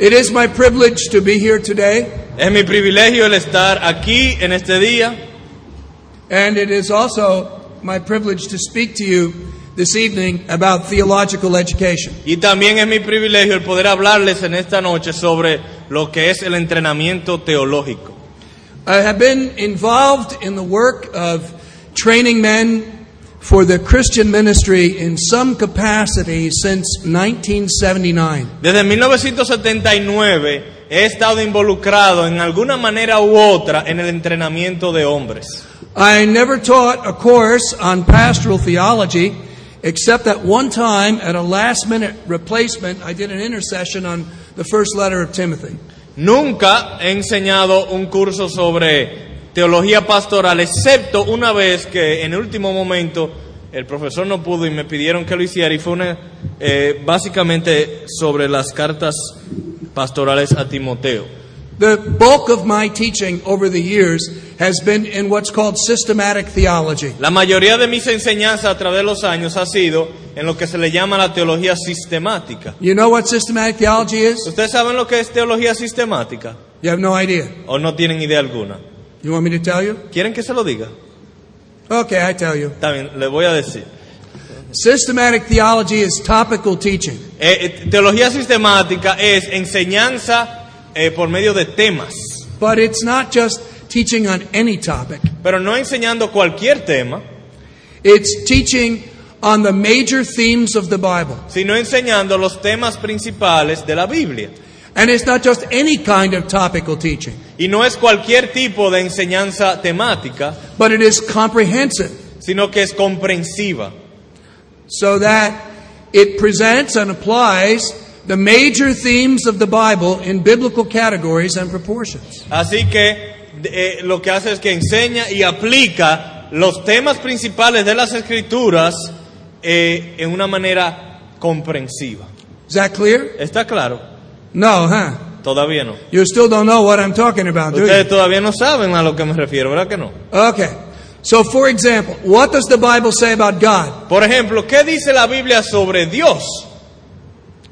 It is my privilege to be here today, Es mi privilegio el estar aquí en este día and it is also my privilege to speak to you this evening about theological education. y también es mi privilegio el poder hablarles en esta noche sobre lo que es el entrenamiento teológico. I have been involved in the work of training men for the Christian ministry in some capacity since 1979. Desde 1979 he estado involucrado en alguna manera u otra en el entrenamiento de hombres. I never taught a course on pastoral theology, except that one time at a last minute replacement, I did an intercession on the first letter of Timothy. Nunca he enseñado un curso sobre teología pastoral, excepto una vez que en el último momento el profesor no pudo y me pidieron que lo hiciera y fue una, eh, básicamente sobre las cartas pastorales a Timoteo. The bulk of my teaching over the years has been in what's called systematic theology. La mayoría de mis enseñanzas a través de los años ha sido en lo que se le llama la teología sistemática. You know what systematic theology is? ¿Ustedes saben lo que es teología sistemática? You have no idea. ¿O no tienen idea alguna? You want me to tell you? ¿Quieren que se lo diga? Okay, I tell you. Bien, le voy a decir. Systematic theology is topical teaching. Eh, eh, teología sistemática es enseñanza eh, por medio de temas, But it's not just teaching on any topic. pero no enseñando cualquier tema, It's teaching on the major themes of the Bible. sino enseñando los temas principales de la Biblia. And it's not just any kind of topical teaching, Y no es cualquier tipo de enseñanza temática, but it is comprehensive sino que es comprensiva, so that it presents and applies the major themes of the Bible in biblical categories and proportions. Así que eh, lo que hace es que enseña y aplica los temas principales de las escrituras eh, en una manera comprensiva. Is that clear? ¿Está claro? No, huh? Todavía no. You still don't know what I'm talking about, do Ustedes you? todavía no saben a lo que me refiero, ¿verdad que no? Okay. So, for example, what does the Bible say about God? Por ejemplo, ¿qué dice la Biblia sobre Dios?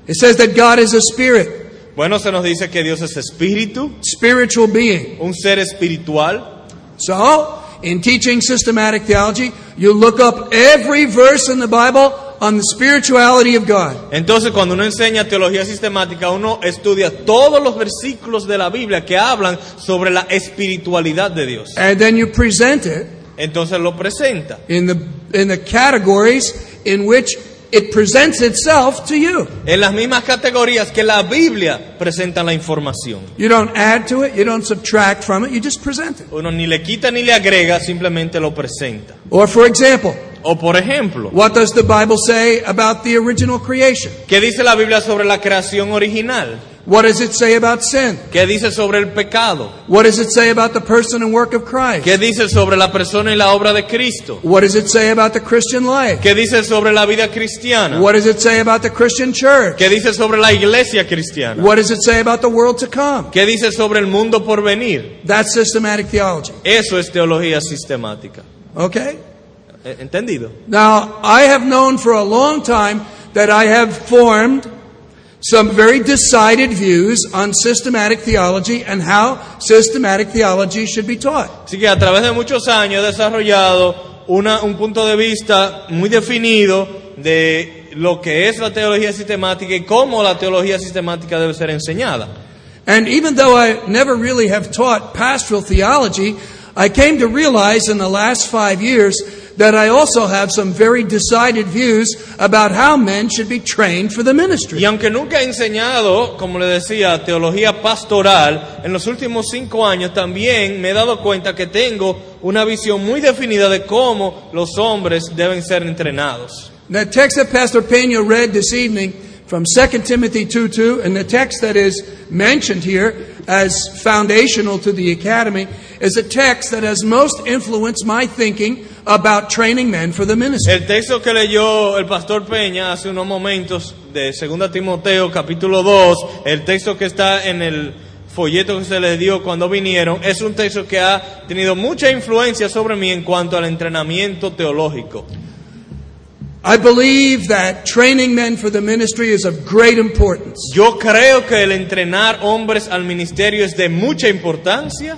It says that God is a spirit, Bueno, se nos dice que Dios es espíritu, spiritual being. un ser espiritual. So, in teaching systematic theology, you look up every verse in the Bible on the spirituality of God. Entonces, cuando uno enseña teología sistemática, uno estudia todos los versículos de la Biblia que hablan sobre la espiritualidad de Dios. And then you present it Entonces lo presenta in the, in the categories in which it presents itself to you. en las mismas categorías que la Biblia presenta la información. You don't add to it, you don't subtract from it, you just present it. Uno ni le quita ni le agrega, simplemente lo presenta. Or, for example, O por ejemplo, what does the Bible say about the original creation? ¿qué dice la Biblia sobre la creación original? What does it say about sin? ¿Qué dice sobre el pecado? What does it say about the person and work of Christ? ¿Qué dice sobre la persona y la obra de Cristo? What does it say about the Christian life? ¿Qué dice sobre la vida cristiana? What does it say about the Christian church? ¿Qué dice sobre la iglesia cristiana? What does it say about the world to come? ¿Qué dice sobre el mundo por venir? That's systematic theology. Eso es teología sistemática. Okay? ¿E- ¿Entendido? Now, I have known for a long time that I have formed some very decided views on systematic theology and how systematic theology should be taught. Así que a través de muchos años he desarrollado una- un punto de vista muy definido de lo que es la teología sistemática y cómo la teología sistemática debe ser enseñada. And even though I never really have taught pastoral theology, I came to realize in the last five years that I also have some very decided views about how men should be trained for the ministry. Y aunque nunca he enseñado, como le decía, teología pastoral, en los últimos cinco años también me he dado cuenta que tengo una visión muy definida de cómo los hombres deben ser entrenados. The text that Pastor Peña read this evening from 2 Timothy 2 2, and the text that is mentioned here as foundational to the academy, is a text that has most influenced my thinking about training men for the ministry. El texto que leyó el pastor Peña hace unos momentos de 2 Timoteo capítulo 2, el texto que está en el folleto que se les dio cuando vinieron, es un texto que ha tenido mucha influencia sobre mí en cuanto al entrenamiento teológico. I believe that training men for the ministry is of great importance. Yo creo que el entrenar hombres al ministerio es de mucha importancia.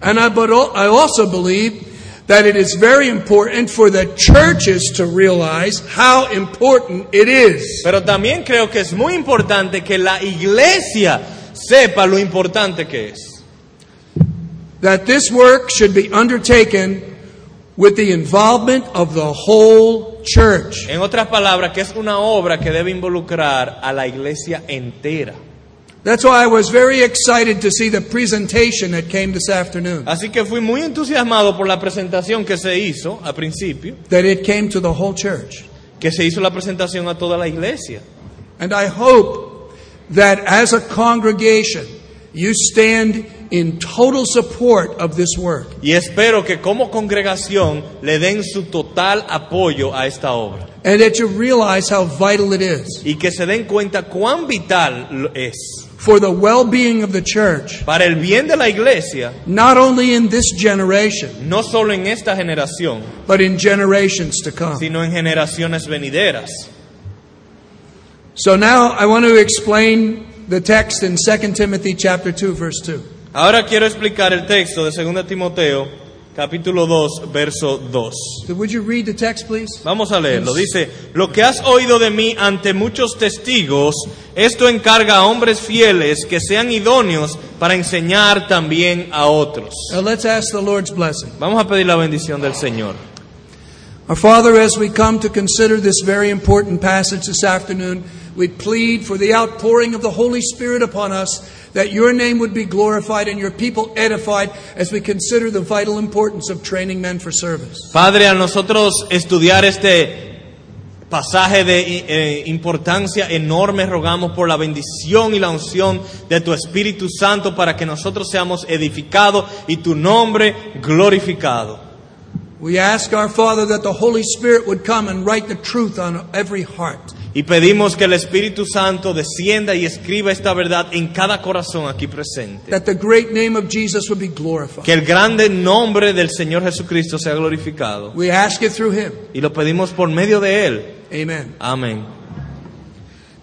And I, but I also believe that it is very important for the churches to realize how important it is. Pero también creo que es muy importante que la iglesia sepa lo importante que es. That this work should be undertaken with the involvement of the whole church. En otras palabras, que es una obra que debe involucrar a la iglesia entera. That's why I was very excited to see the presentation that came this afternoon. Así que fui muy entusiasmado por la presentación que se hizo al principio, That it came to the whole church. que se hizo la presentación a toda la iglesia. And I hope that as a congregation, you stand in total support of this work. Y espero que como congregación le den su total apoyo a esta obra. And that you realize how vital it is Y que se den cuenta cuán vital es for the well being of the church, para el bien de la iglesia, not only in this generation, no solo en esta generación, but in generations to come. sino en generaciones venideras. So now I want to explain the text in 2 Timothy chapter 2 verse 2. Ahora quiero explicar el texto de 2 Timoteo, capítulo 2, verso 2. So would you read the text please? Vamos a leerlo. Dice, lo que has oído de mí ante muchos testigos, esto encarga a hombres fieles que sean idóneos para enseñar también a otros. Now let's ask the Lord's blessing. Vamos a pedir la bendición del Señor. Our Father, as we come to consider this very important passage this afternoon, we plead for the outpouring of the Holy Spirit upon us, that your name would be glorified and your people edified as we consider the vital importance of training men for service. Padre, a nosotros estudiar este pasaje de eh, importancia enorme, rogamos por la bendición y la unción de tu Espíritu Santo para que nosotros seamos edificados y tu nombre glorificado. We ask our Father that the Holy Spirit would come and write the truth on every heart. Y pedimos que el Espíritu Santo descienda y escriba esta verdad en cada corazón aquí presente. that the great name of Jesus would be glorified. Que el grande nombre del Señor Jesucristo sea glorificado. We ask it through him. Y lo pedimos por medio de Él. Amen. Amén.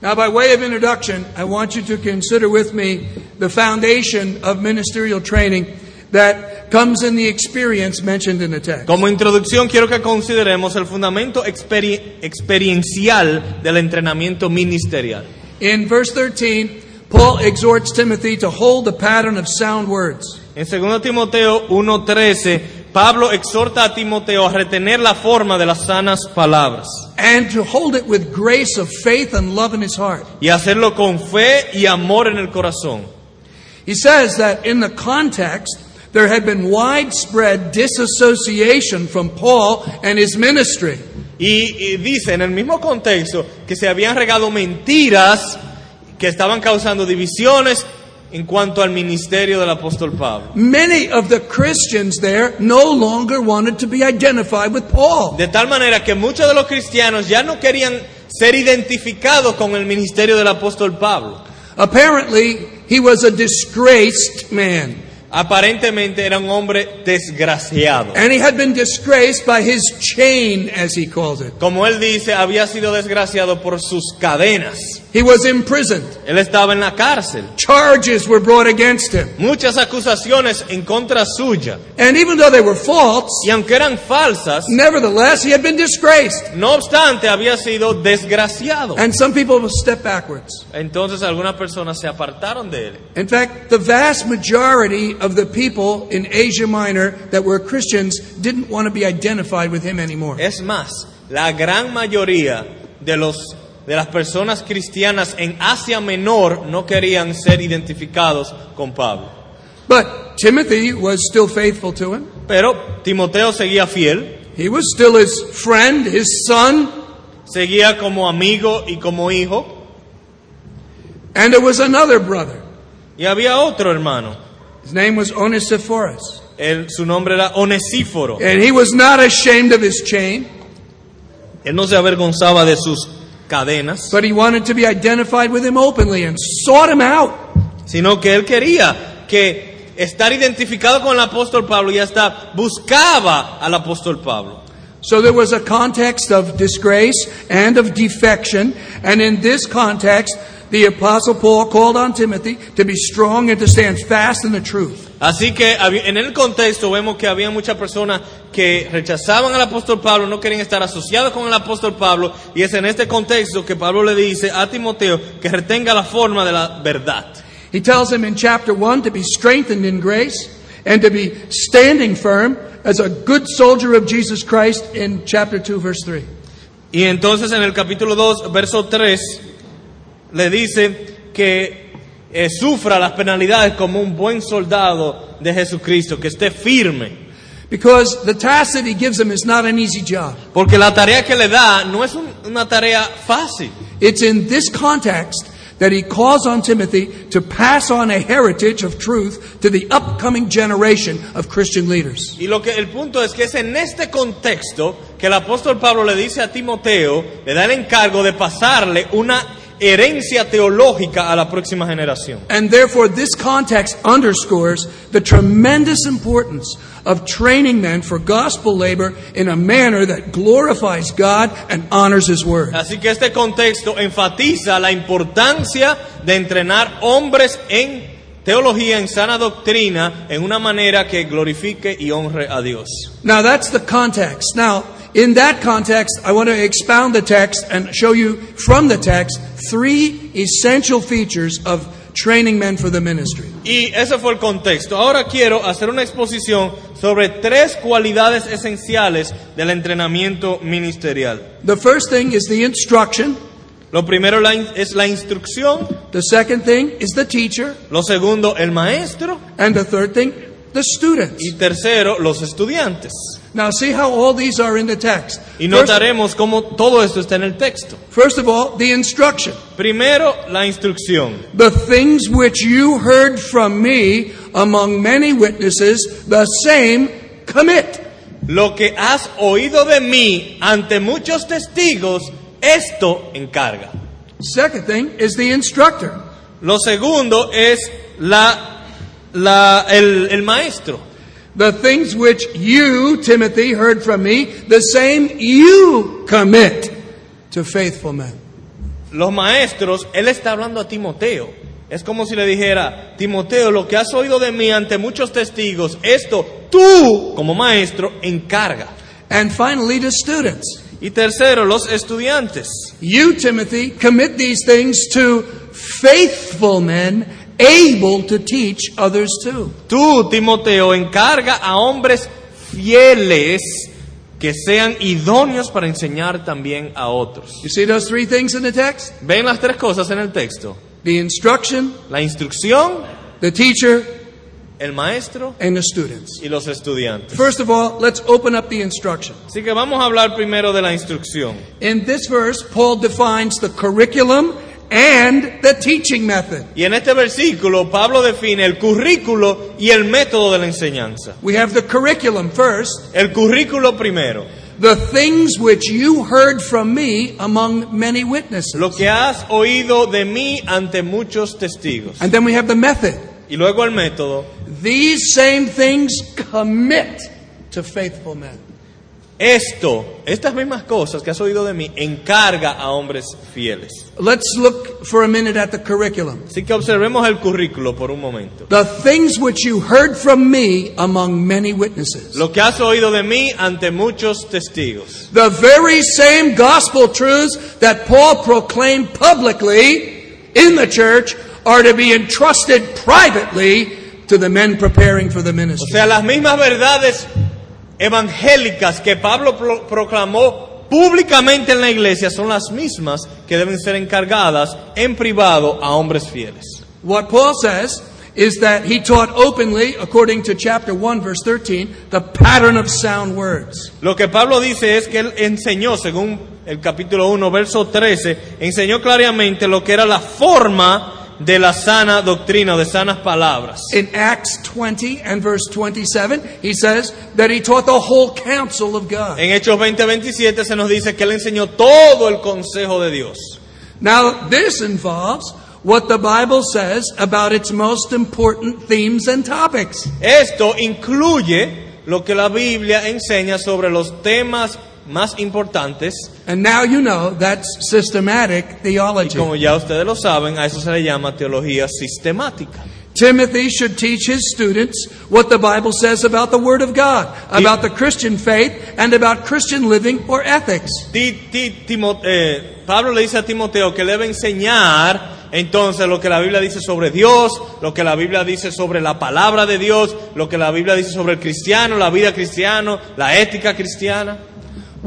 Now, by way of introduction, I want you to consider with me the foundation of ministerial training that comes in the experience mentioned in the text. Como introducción quiero que consideremos el fundamento experi- experiencial del entrenamiento ministerial. In verse 13, Paul exhorts Timothy to hold the pattern of sound words. En 2 Timoteo 1:13, Pablo exhorta a Timoteo a retener la forma de las sanas palabras and to hold it with grace of faith and love in his heart. y hacerlo con fe y amor en el corazón. He says that in the context, there had been widespread disassociation from Paul and his ministry. Y, y dice en el mismo contexto que se habían regado mentiras que estaban causando divisiones en cuanto al ministerio del apóstol Pablo. Many of the Christians there no longer wanted to be identified with Paul. De tal manera que muchos de los cristianos ya no querían ser identificados con el ministerio del apóstol Pablo. Apparently, he was a disgraced man. Aparentemente era un hombre desgraciado. And he had been disgraced by his chain, as he calls it. Como él dice, había sido desgraciado por sus cadenas. He was imprisoned. Él estaba en la cárcel. Charges were brought against him. Muchas acusaciones en contra suya. And even though they were false, Y aunque eran falsas, nevertheless, he had been disgraced. no obstante había sido desgraciado. And some people step backwards. Entonces algunas personas se apartaron de él. In fact, the vast majority of the people in Asia Minor that were Christians didn't want to be identified with him anymore. Es más, la gran mayoría de los de las personas cristianas en Asia Menor no querían ser identificados con Pablo. But Timothy was still faithful to him. Pero Timoteo seguía fiel, He was still his friend, his son, seguía como amigo y como hijo, and there was another brother. y había otro hermano. His name was Onesiphorus. Él- su nombre era Onesíforo. And he was not ashamed of his chain, Él no se avergonzaba de sus cadenas, but he wanted to be identified with him openly and sought him out. sino que él quería que estar identificado con el apóstol Pablo y hasta buscaba al apóstol Pablo. So there was a context of disgrace and of defection, and in this context, the Apostle Paul called on Timothy to be strong and to stand fast in the truth. Así que en el contexto vemos que había muchas personas que rechazaban al apóstol Pablo, no querían estar asociados con el apóstol Pablo, y es en este contexto que Pablo le dice a Timoteo que retenga la forma de la verdad. He tells him in chapter 1 to be strengthened in grace and to be standing firm as a good soldier of Jesus Christ in chapter 2, verse 3. Y entonces en el capítulo 2, verso 3, le dice que eh, sufra las penalidades como un buen soldado de Jesucristo, que esté firme. Because the task that he gives him is not an easy job. Porque la tarea que le da no es un- una tarea fácil. It's in this context that he calls on Timothy to pass on a heritage of truth to the upcoming generation of Christian leaders. Y lo que el punto es que es en este contexto que el apóstol Pablo le dice a Timoteo, le da el encargo de pasarle una herencia teológica a la próxima generación. And therefore, this context underscores the tremendous importance of training men for gospel labor in a manner that glorifies God and honors His Word. Así que este contexto enfatiza la importancia de entrenar hombres en teología, en sana doctrina, en una manera que glorifique y honre a Dios. Now, that's the context. Now, in that context, I want to expound the text and show you from the text three essential features of training men for the ministry. Y ese fue el contexto. Ahora quiero hacer una exposición sobre tres cualidades esenciales del entrenamiento ministerial. The first thing is the instruction, Lo primero la in- es la instrucción, the second thing is the teacher, lo segundo el maestro and the third thing, the students. y tercero los estudiantes. Now, see how all these are in the text. Y First, notaremos cómo todo esto está en el texto. first of all, the instruction. Primero la instrucción. The things which you heard from me among many witnesses, the same commit. Lo que has oído de mí ante muchos testigos, esto encarga. Second thing is the instructor. Lo segundo es la, la- el, el maestro. The things which you, Timothy, heard from me, the same you commit to faithful men. Los maestros, él está hablando a Timoteo. Es como si le dijera, Timoteo, lo que has oído de mí ante muchos testigos, esto tú, como maestro, encarga. And finally, to students. Y tercero, los estudiantes. You, Timothy, commit these things to faithful men able to teach others too. Tú, Timoteo, encarga a hombres fieles que sean idóneos para enseñar también a otros. You see those three things in the text? Ven las tres cosas en el texto. The instruction, La instrucción, the teacher, el maestro and the students. y los estudiantes. First of all, let's open up the instruction. Así que vamos a hablar primero de la instrucción. In this verse, Paul defines the curriculum and the teaching method. Y en este versículo Pablo define el currículo y el método de la enseñanza. We have the curriculum first, El currículo primero, the things which you heard from me among many witnesses. lo que has oído de mí ante muchos testigos. And then we have the method. Y luego el método, These same things commit to faithful men. Esto, estas mismas cosas que has oído de mí, encarga a hombres fieles. Let's look for a minute at the curriculum. Así que observemos el currículo por un momento. The things which you heard from me among many witnesses. Lo que has oído de mí ante muchos testigos. The very same gospel truths that Paul proclaimed publicly in the church are to be entrusted privately to the men preparing for the O ministry. sea, las mismas verdades evangélicas que Pablo pro- proclamó públicamente en la iglesia son las mismas que deben ser encargadas en privado a hombres fieles. What Paul says is that he taught openly, according to chapter 1, verse 13, the pattern of sound words. Lo que Pablo dice es que él enseñó, según el capítulo 1, verso 13, enseñó claramente lo que era la forma de la sana doctrina, de sanas palabras. In Acts 20 and verse 27, he says that he taught the whole counsel of God. En Hechos 20, 27 se nos dice que él enseñó todo el consejo de Dios. Now, this involves what the Bible says about its most important themes and topics. Esto incluye lo que la Biblia enseña sobre los temas más importantes. And now you know that's systematic theology. Como ya ustedes lo saben, a eso se le llama teología sistemática. Timothy should teach his students what the Bible says about the Word of God, about the Christian faith, and about Christian living or ethics. Eh, Pablo le dice a Timoteo que le debe enseñar entonces lo que la Biblia dice sobre Dios, lo que la Biblia dice sobre la palabra de Dios, lo que la Biblia dice sobre el cristiano, la vida cristiana, la ética cristiana.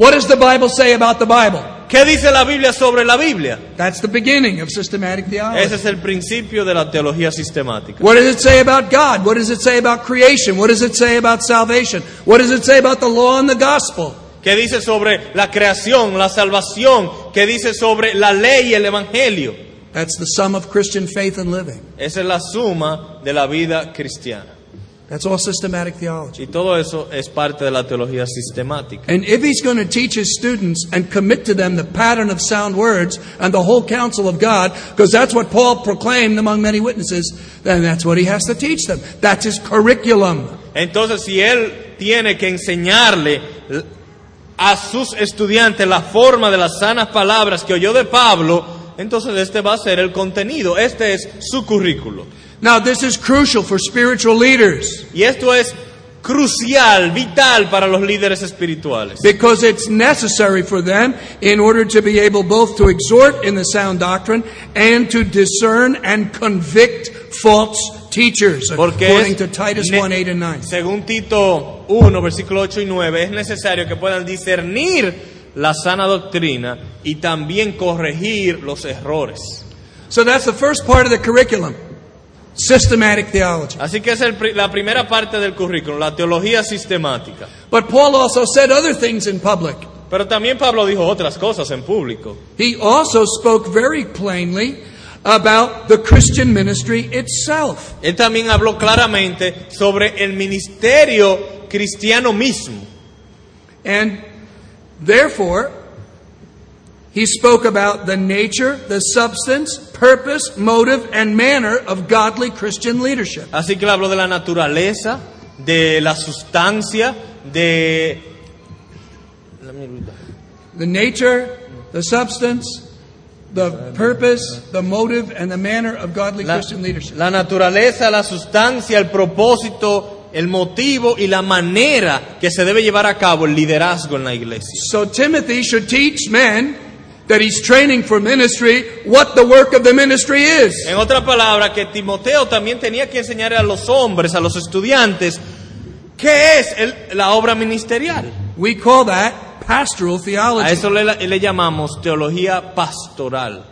What does the Bible say about the Bible? ¿Qué dice la Biblia sobre la Biblia? That's the beginning of systematic Ese theology. es el principio de la teología sistemática. What does it say about God? What does it say about creation? What does it say about salvation? What does it say about the law and the gospel? ¿Qué dice sobre la creación, la salvación? ¿Qué dice sobre la ley y el evangelio? That's the sum of Christian faith and living. Esa es la suma de la vida cristiana. That's all systematic theology. Y todo eso es parte de la teología sistemática. And if he's going to teach his students and commit to them the pattern of sound words and the whole counsel of God, because that's what Paul proclaimed among many witnesses, then that's what he has to teach them. That's his curriculum. Entonces, si él tiene que enseñarle a sus estudiantes la forma de las sanas palabras que oyó de Pablo, entonces este va a ser el contenido, este es su currículo. Now, this is crucial for spiritual leaders Y esto es crucial, vital para los líderes espirituales. because it's necessary for them in order to be able both to exhort in the sound doctrine and to discern and convict false teachers, Porque according es to Titus ne- 1 8 and 9. Según Tito 1, versículo 8 y 9, es necesario que puedan discernir la sana doctrina y también corregir los errores. So that's the first part of the curriculum systematic theology. Así que es el la primera parte del currículum, la teología sistemática. But Paul also said other things in public. Pero también Pablo dijo otras cosas en público. He also spoke very plainly about the Christian ministry itself. Él también habló claramente sobre el ministerio cristiano mismo. And therefore, he spoke about the nature, the substance, purpose, motive, and manner of godly Christian leadership. Así que habló de la naturaleza, de la sustancia, de... The nature, the substance, the purpose, the motive, and the manner of godly La, Christian leadership. la naturaleza, la sustancia, el propósito, el motivo y la manera que se debe llevar a cabo el liderazgo en la iglesia. So Timothy should teach men that he's training for ministry what the work of the ministry is. En otra palabra, que Timoteo también tenía que enseñar a los hombres, a los estudiantes, qué es el- la obra ministerial. We call that pastoral theology. A eso le, le llamamos teología pastoral.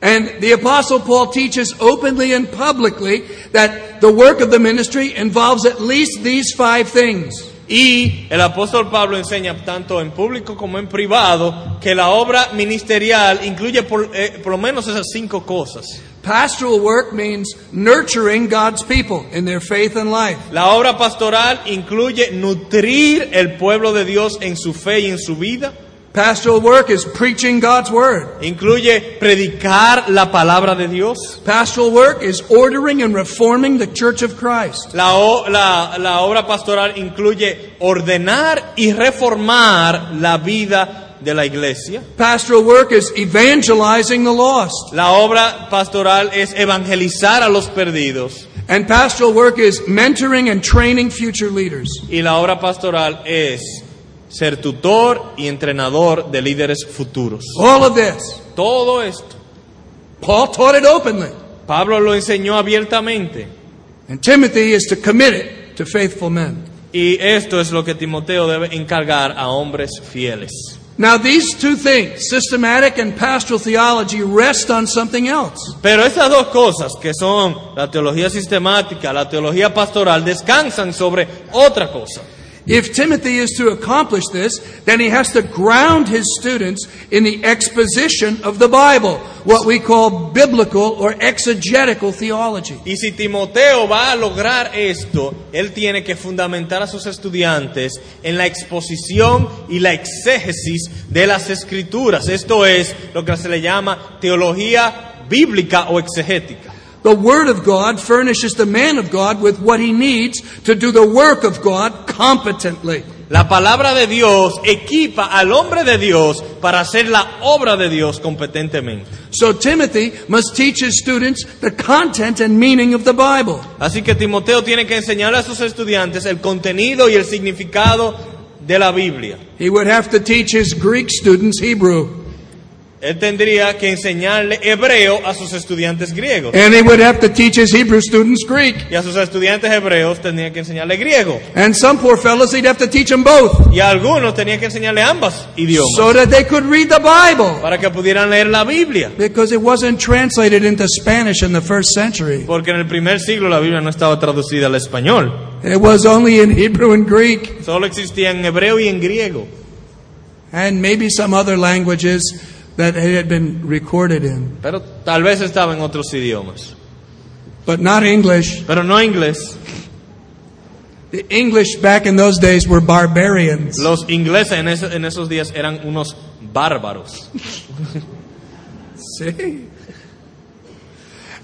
And the apostle Paul teaches openly and publicly that the work of the ministry involves at least these five things. Y el apóstol Pablo enseña tanto en público como en privado que la obra ministerial incluye por, eh, por lo menos esas cinco cosas. Pastoral work means nurturing God's people in their faith and life. La obra pastoral incluye nutrir el pueblo de Dios en su fe y en su vida. Pastoral work is preaching God's word. Incluye predicar la palabra de Dios. Pastoral work is ordering and reforming the church of Christ. La, o- la- la obra pastoral incluye ordenar y reformar la vida de la iglesia. Pastoral work is evangelizing the lost. La obra pastoral es evangelizar a los perdidos. And pastoral work is mentoring and training future leaders. Y la obra pastoral es ser tutor y entrenador de líderes futuros. All of this. Todo esto, Paul taught it openly. Pablo lo enseñó abiertamente. And Timothy is to commit it to faithful men. Y esto es lo que Timoteo debe encargar a hombres fieles. Now, these two things, systematic and pastoral theology, rest on something else. Pero estas dos cosas, que son la teología sistemática, la teología pastoral, descansan sobre otra cosa. If Timothy is to accomplish this, then he has to ground his students in the exposition of the Bible, what we call biblical or exegetical theology. Y si Timoteo va a lograr esto, él tiene que fundamentar a sus estudiantes en la exposición y la exégesis de las escrituras. Esto es lo que se le llama teología bíblica o exegética. The Word of God furnishes the man of God with what he needs to do the work of God competently. La palabra de Dios equipa al hombre de Dios para hacer la obra de Dios competentemente. So Timothy must teach his students the content and meaning of the Bible. Así que Timoteo tiene que enseñarle a sus estudiantes el contenido y el significado de la Biblia. He would have to teach his Greek students Hebrew. Él tendría que enseñarle hebreo a sus estudiantes griegos. And he would have to teach his Hebrew students Greek. Y a sus estudiantes hebreos tendría que enseñarle griego. And some poor fellows, he'd have to teach them both Y a algunos tenía que enseñarle ambas idiomas. so that they could read the Bible. para que pudieran leer la Biblia. Because it wasn't translated into Spanish in the first century. Porque en el primer siglo la Biblia no estaba traducida al español. It was only in Hebrew and Greek Solo existía en hebreo y en griego. and maybe some other languages that it had been recorded in, Pero tal vez estaba en otros idiomas. but not English. Pero no inglés. The English back in those days were barbarians. Los ingleses en, en esos días eran unos bárbaros. See?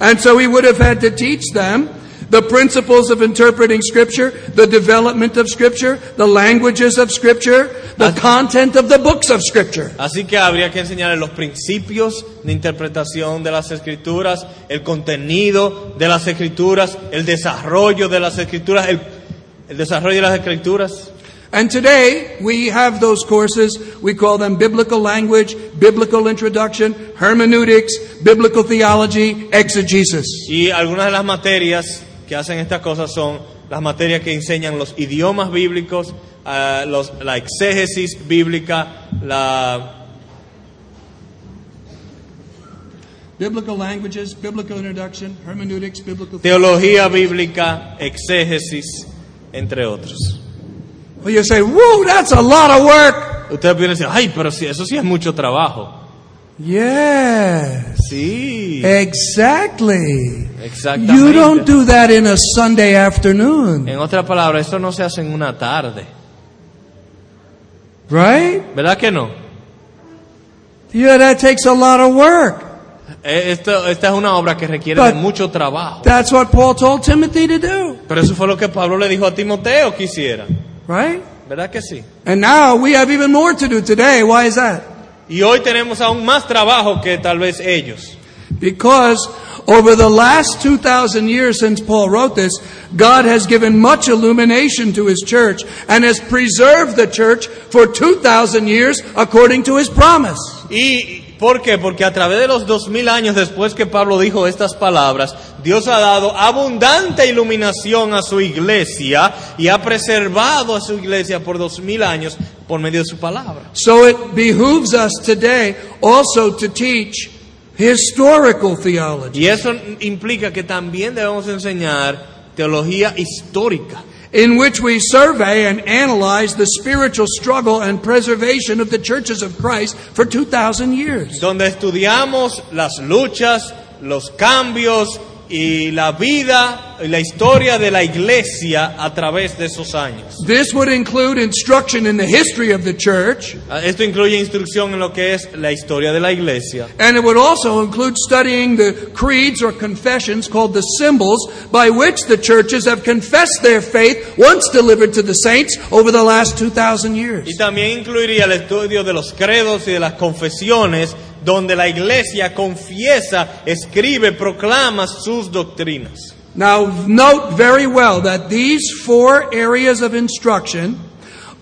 And so he would have had to teach them the principles of interpreting Scripture, the development of Scripture, the languages of Scripture, the content of the books of Scripture. Así que habría que enseñarles los principios de interpretación de las escrituras, el contenido de las escrituras, el desarrollo de las escrituras, el, el desarrollo de las escrituras. And today we have those courses. We call them biblical language, biblical introduction, hermeneutics, biblical theology, exegesis. Y algunas de las materias que hacen estas cosas son las materias que enseñan los idiomas bíblicos, ah, los- la exégesis bíblica, la, Biblical languages, biblical introduction, hermeneutics, biblical teología bíblica, exégesis, entre otros. Well, you say, whoa, that's a lot of work. Ustedes pueden decir, ay, pero sí, eso sí es mucho trabajo. Yes, Sí, exactly. Exactamente. You don't do that in a Sunday afternoon, En otras palabras, esto no se hace en una tarde. right? ¿Verdad que no? Yeah, that takes a lot of work. Eh, Esto, esta es una obra que requiere But- de mucho trabajo. That's what Paul told Timothy to do, Pero eso fue lo que Pablo le dijo a Timoteo que hiciera. right? ¿Verdad que sí? And now we have even more to do today. Why is that? Y hoy tenemos aún más trabajo que tal vez ellos. Because over the last 2,000 years since Paul wrote this, God has given much illumination to His church and has preserved the church for 2,000 years according to His promise. ¿Y por qué? Porque a través de los dos mil años después que Pablo dijo estas palabras, Dios ha dado abundante iluminación a su iglesia y ha preservado a su iglesia por dos mil años por medio de su palabra. So it behooves us today also to teach historical theology, Y eso implica que también debemos enseñar teología histórica, in which we survey and analyze the spiritual struggle and preservation of the churches of Christ for 2,000 years. donde estudiamos las luchas, los cambios y la vida y la historia de la iglesia a través de esos años. This would include instruction in the history of the church, Ah, Esto incluye instrucción en lo que es la historia de la iglesia. and it would also include studying the creeds or confessions called the symbols by which the churches have confessed their faith once delivered to the saints over the last 2,000 years. Y también incluiría el estudio de los credos y de las confesiones, donde la iglesia confiesa, escribe, proclama sus doctrinas. Now, note very well that these four areas of instruction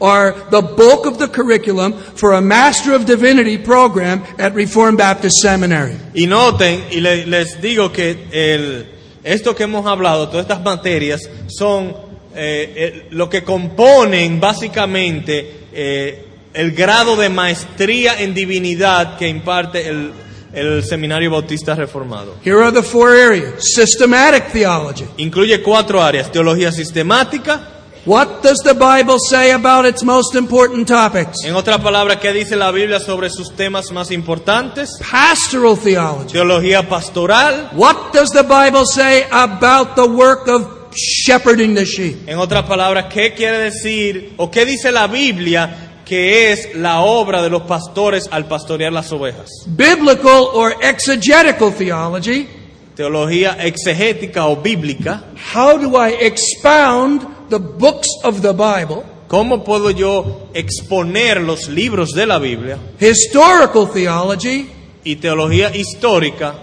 are the bulk of the curriculum for a Master of Divinity program at Reformed Baptist Seminary. Y noten, y le- les digo que el- esto que hemos hablado, todas estas materias, son eh, eh, lo que componen básicamente eh, el grado de maestría en divinidad que imparte el, el Seminario Bautista Reformado. Here are the four areas systematic theology. Incluye cuatro áreas, teología sistemática, What does the Bible say about its most important topics? en otras palabras, ¿qué dice la Biblia sobre sus temas más importantes? Pastoral theology. Teología pastoral, What does the Bible say about the work of shepherding the sheep? En otras palabras, ¿qué quiere decir o qué dice la Biblia que es la obra de los pastores al pastorear las ovejas? Biblical or exegetical theology. Teología exegética o bíblica. How do I expound the books of the Bible, ¿Cómo puedo yo exponer los libros de la Biblia historical theology, y teología histórica,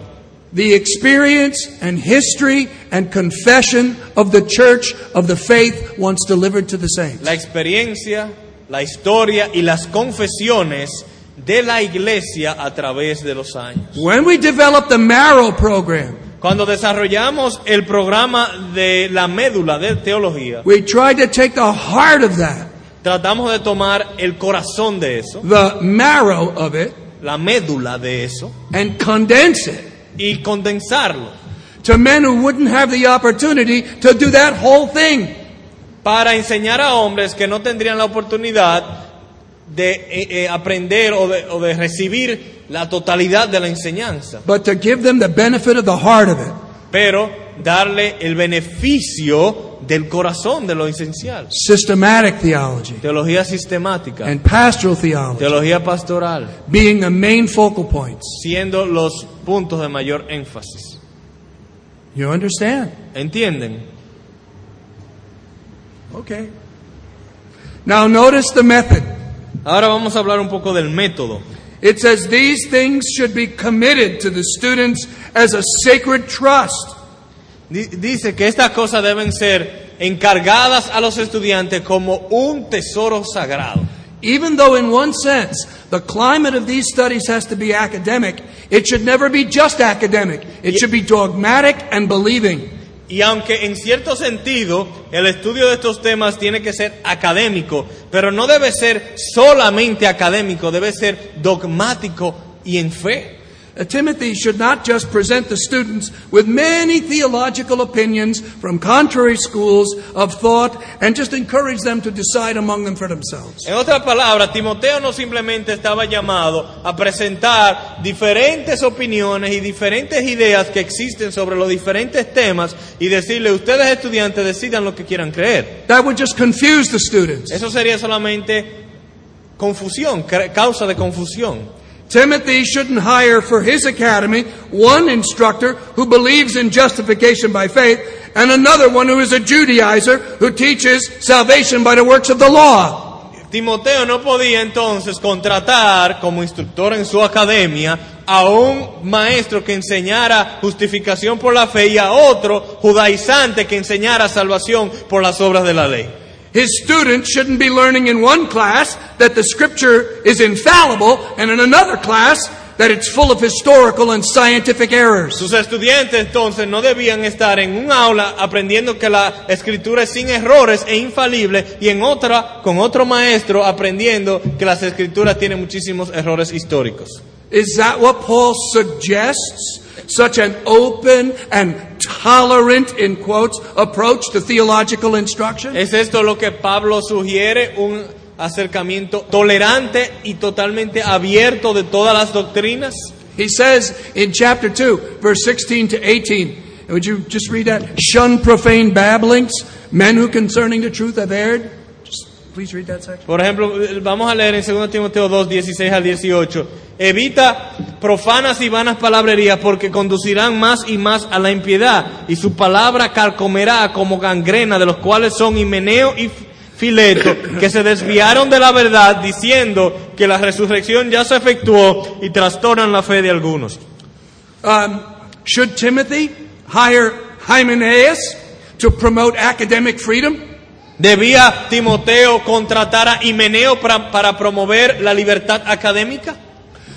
the experience and history and confession of the church of the faith once delivered to the saints? la experiencia, la historia y las confesiones de la iglesia a través de los años? When we developed the Marrow program, Cuando desarrollamos el programa de la médula de teología, we tried to take the heart of that, tratamos de tomar el corazón de eso, the marrow of it, la médula de eso, and condense it y condensarlo to men who wouldn't have the opportunity to do that whole thing. Para enseñar a hombres que no tendrían la oportunidad de eh, eh, aprender o de, o de recibir la totalidad de la enseñanza, but to give them the benefit of the heart of it. pero darle el beneficio del corazón de lo esencial. Systematic theology Teología sistemática, and pastoral theology teología pastoral, being the main focal points. siendo los puntos de mayor énfasis. You understand? ¿Entienden? Okay. Now notice the method. Ahora vamos a hablar un poco del método. It says these things should be committed to the students as a sacred trust. Dice que estas cosas deben ser encargadas a los estudiantes como un tesoro sagrado. Even though, in one sense, the climate of these studies has to be academic, it should never be just academic. It should be dogmatic and believing. Y aunque en cierto sentido el estudio de estos temas tiene que ser académico, pero no debe ser solamente académico, debe ser dogmático y en fe. Uh, Timothy should not just present the students with many theological opinions from contrary schools of thought and just encourage them to decide among them for themselves. En otras palabras, Timoteo no simplemente estaba llamado a presentar diferentes opiniones y diferentes ideas que existen sobre los diferentes temas y decirle, ustedes estudiantes decidan lo que quieran creer. That would just confuse the students. Eso sería solamente confusión, causa de confusión. Timothy shouldn't hire for his academy one instructor who believes in justification by faith and another one who is a Judaizer who teaches salvation by the works of the law. Timoteo no podía entonces contratar como instructor en su academia a un maestro que enseñara justificación por la fe y a otro judaizante que enseñara salvación por las obras de la ley. His students shouldn't be learning in one class that the scripture is infallible and in another class that it's full of historical and scientific errors. Sus estudiantes entonces no debían estar en un aula aprendiendo que la escritura es sin errores e infalible y en otra con otro maestro aprendiendo que las escrituras tienen muchísimos errores históricos. Is that what Paul suggests? Such an open and tolerant, in quotes, approach to theological instruction? ¿Es esto lo que Pablo sugiere? Un acercamiento tolerante y totalmente abierto de todas las doctrinas. He says in chapter 2, verse 16 to 18, would you just read that? Shun profane babblings, men who concerning the truth have erred. Just please read that section. Por ejemplo, vamos a leer en 2 Timoteo 2, 16 al 18. Evita profanas y vanas palabrerías porque conducirán más y más a la impiedad y su palabra carcomerá como gangrena de los cuales son Himeneo y Fileto que se desviaron de la verdad diciendo que la resurrección ya se efectuó y trastornan la fe de algunos. Um, should Timothy hire Hymenaeus to promote academic freedom? ¿Debía Timoteo contratar a Himeneo para, para promover la libertad académica?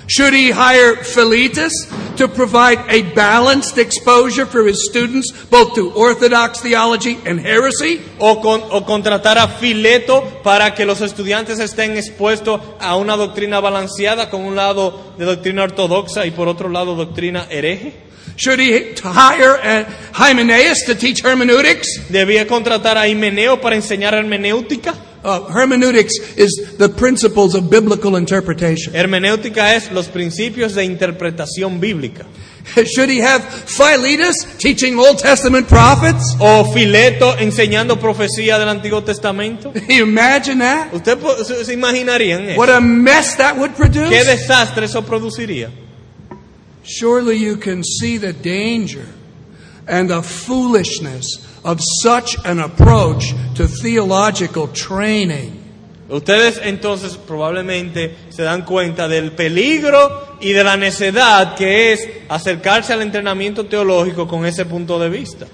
Should he hire Philetus to provide a balanced exposure for his students, both to orthodox theology and heresy? o, con- o contratar a Fileto para que los estudiantes estén expuestos a una doctrina balanceada con un lado de doctrina ortodoxa y por otro lado doctrina hereje. Should he hire uh, Hymenaeus to teach hermeneutics? Debía contratar a Himeneo para enseñar hermenéutica. Uh, hermeneutics is the principles of biblical interpretation. Hermenéutica es los principios de interpretación bíblica. Should he have Philetus teaching Old Testament prophets? O Fileto enseñando profecía del Antiguo Testamento. You imagine that? ¿Ustedes po- se imaginarían eso? What a mess that would ¿Qué produce. desastre eso produciría? Surely you can see the danger and the foolishness of such an approach to theological training. Ustedes entonces probablemente se dan cuenta del peligro y de la necedad que es acercarse al entrenamiento teológico con ese punto de vista.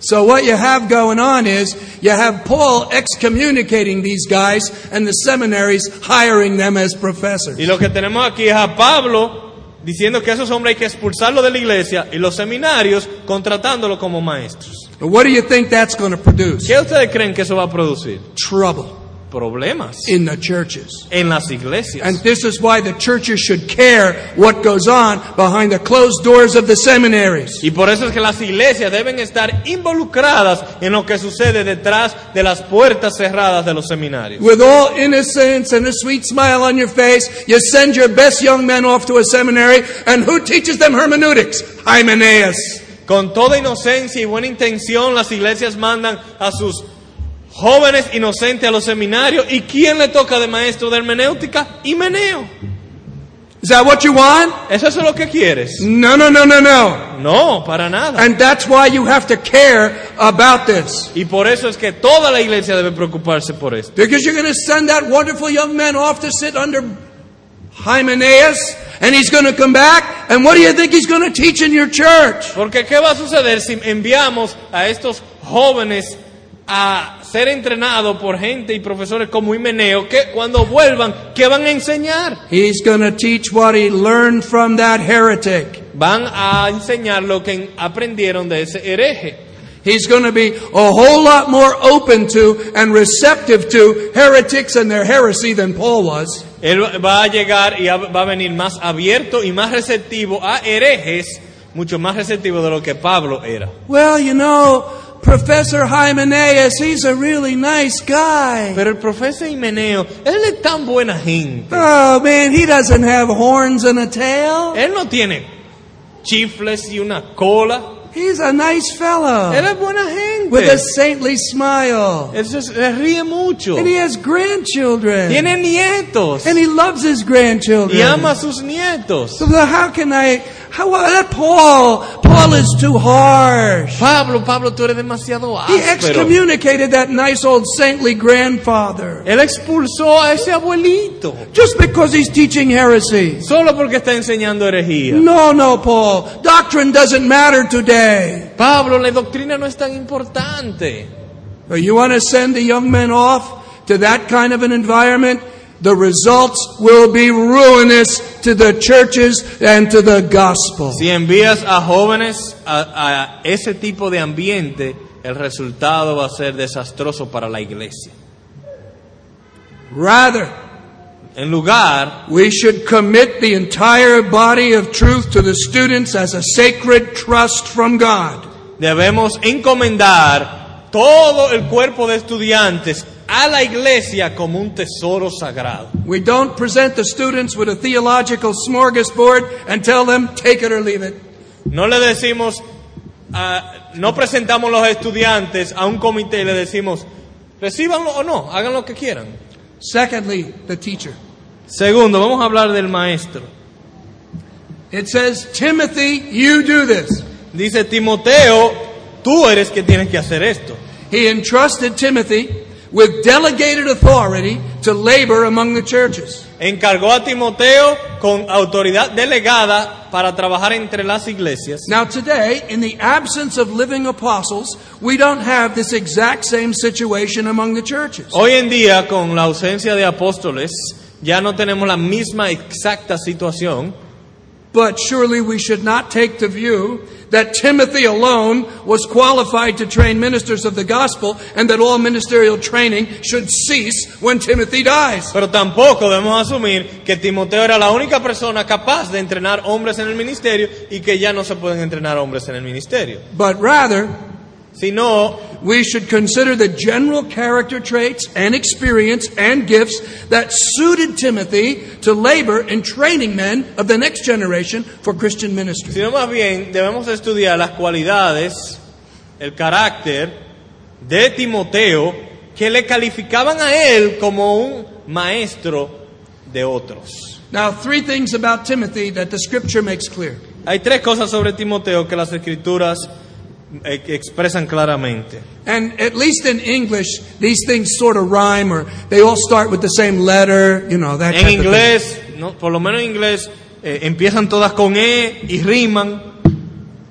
So what you have going on is you have Paul excommunicating these guys and the seminaries hiring them as professors. Y lo que tenemos aquí es a Pablo diciendo que a esos hombres hay que expulsarlos de la iglesia y los seminarios contratándolos como maestros. What do you think that's going to produce? ¿Qué ustedes creen que eso va a producir? Trouble Problemas in the churches. en las iglesias. And this is why the churches should care what goes on behind the closed doors of the seminaries. Y por eso es que las iglesias deben estar involucradas en lo que sucede detrás de las puertas cerradas de los seminarios. With all innocence and a sweet smile on your face, you send your best young men off to a seminary, and who teaches them hermeneutics? Hymenaeus. Con toda inocencia y buena intención, las iglesias mandan a sus jóvenes inocentes a los seminarios. ¿Y quién le toca de maestro de hermenéutica? Himeneo. Is that what you want? ¿Es eso lo que quieres? No, no, no, no, no. No, para nada. And that's why you have to care about this. Y por eso es que toda la iglesia debe preocuparse por esto. Because you're going to send that wonderful young man off to sit under Hymenaeus, and he's going to come back, and what do you think he's going to teach in your church? Porque ¿qué va a suceder si enviamos a estos jóvenes a ser entrenados por gente y profesores como Himeneo que cuando vuelvan, ¿qué van a enseñar? He's going to teach what he learned from that heretic. Van a enseñar lo que aprendieron de ese hereje. He's going to be a whole lot more open to and receptive to heretics and their heresy than Paul was. Él va a llegar y va a venir más abierto y más receptivo a herejes, mucho más receptivo de lo que Pablo era. Well, you know, Professor Hymenaeus, he's a really nice guy. Pero el profesor Himeneo, él es tan buena gente. Oh man, he doesn't have horns and a tail. Él no tiene chifles y una cola. He's a nice fellow Él es buena gente. with a saintly smile. Él se, ríe mucho. And he has grandchildren. Tiene nietos. And he loves his grandchildren. Y ama a sus nietos. So how can I, how, that Paul, Paul is too harsh. Pablo, Pablo, tú eres demasiado áspero. He excommunicated that nice old saintly grandfather Él expulsó a ese abuelito. just because he's teaching heresy. Solo porque está enseñando herejía. No, no, Paul. Doctrine doesn't matter today. Pablo, la doctrina no es tan importante. You want to send the young men off to that kind of an environment? The results will be ruinous to the churches and to the gospel. Si envías a jóvenes a, a ese tipo de ambiente, el resultado va a ser desastroso para la iglesia. Rather, En lugar, we should commit the entire body of truth to the students as a sacred trust from God. debemos encomendar todo el cuerpo de estudiantes a la iglesia como un tesoro sagrado. We don't present the students with a theological smorgasbord and tell them, take it or leave it. No le decimos, ah, no presentamos los estudiantes a un comité y le decimos, recíbanlo o no, hagan lo que quieran. Secondly, the teacher. Segundo, vamos a hablar del maestro. It says, Timothy, you do this. Dice Timoteo, tú eres que tienes que hacer esto. He entrusted Timothy with delegated authority to labor among the churches. Encargó a Timoteo con autoridad delegada para trabajar entre las iglesias. Now, today, in the absence of living apostles, we don't have this exact same situation among the churches. Hoy en día, con la ausencia de apóstoles, ya no tenemos la misma exacta situación, But surely we should not take the view that Timothy alone was qualified to train ministers of the gospel and that all ministerial training should cease when Timothy dies. pero tampoco debemos asumir que Timoteo era la única persona capaz de entrenar hombres en el ministerio y que ya no se pueden entrenar hombres en el ministerio. But rather, Sino, we should consider the general character traits and experience and gifts that suited Timothy to labor in training men of the next generation for Christian ministry. sino más bien debemos estudiar las cualidades, el carácter de Timoteo que le calificaban a él como un maestro de otros. Now, three things about Timothy that the scripture makes clear. Hay tres cosas sobre Timoteo que las escrituras expresan claramente. And at least in English, these things sort of rhyme or they all start with the same letter, you know, that En type of thing. inglés, no, por lo menos en inglés, eh, empiezan todas con E y riman.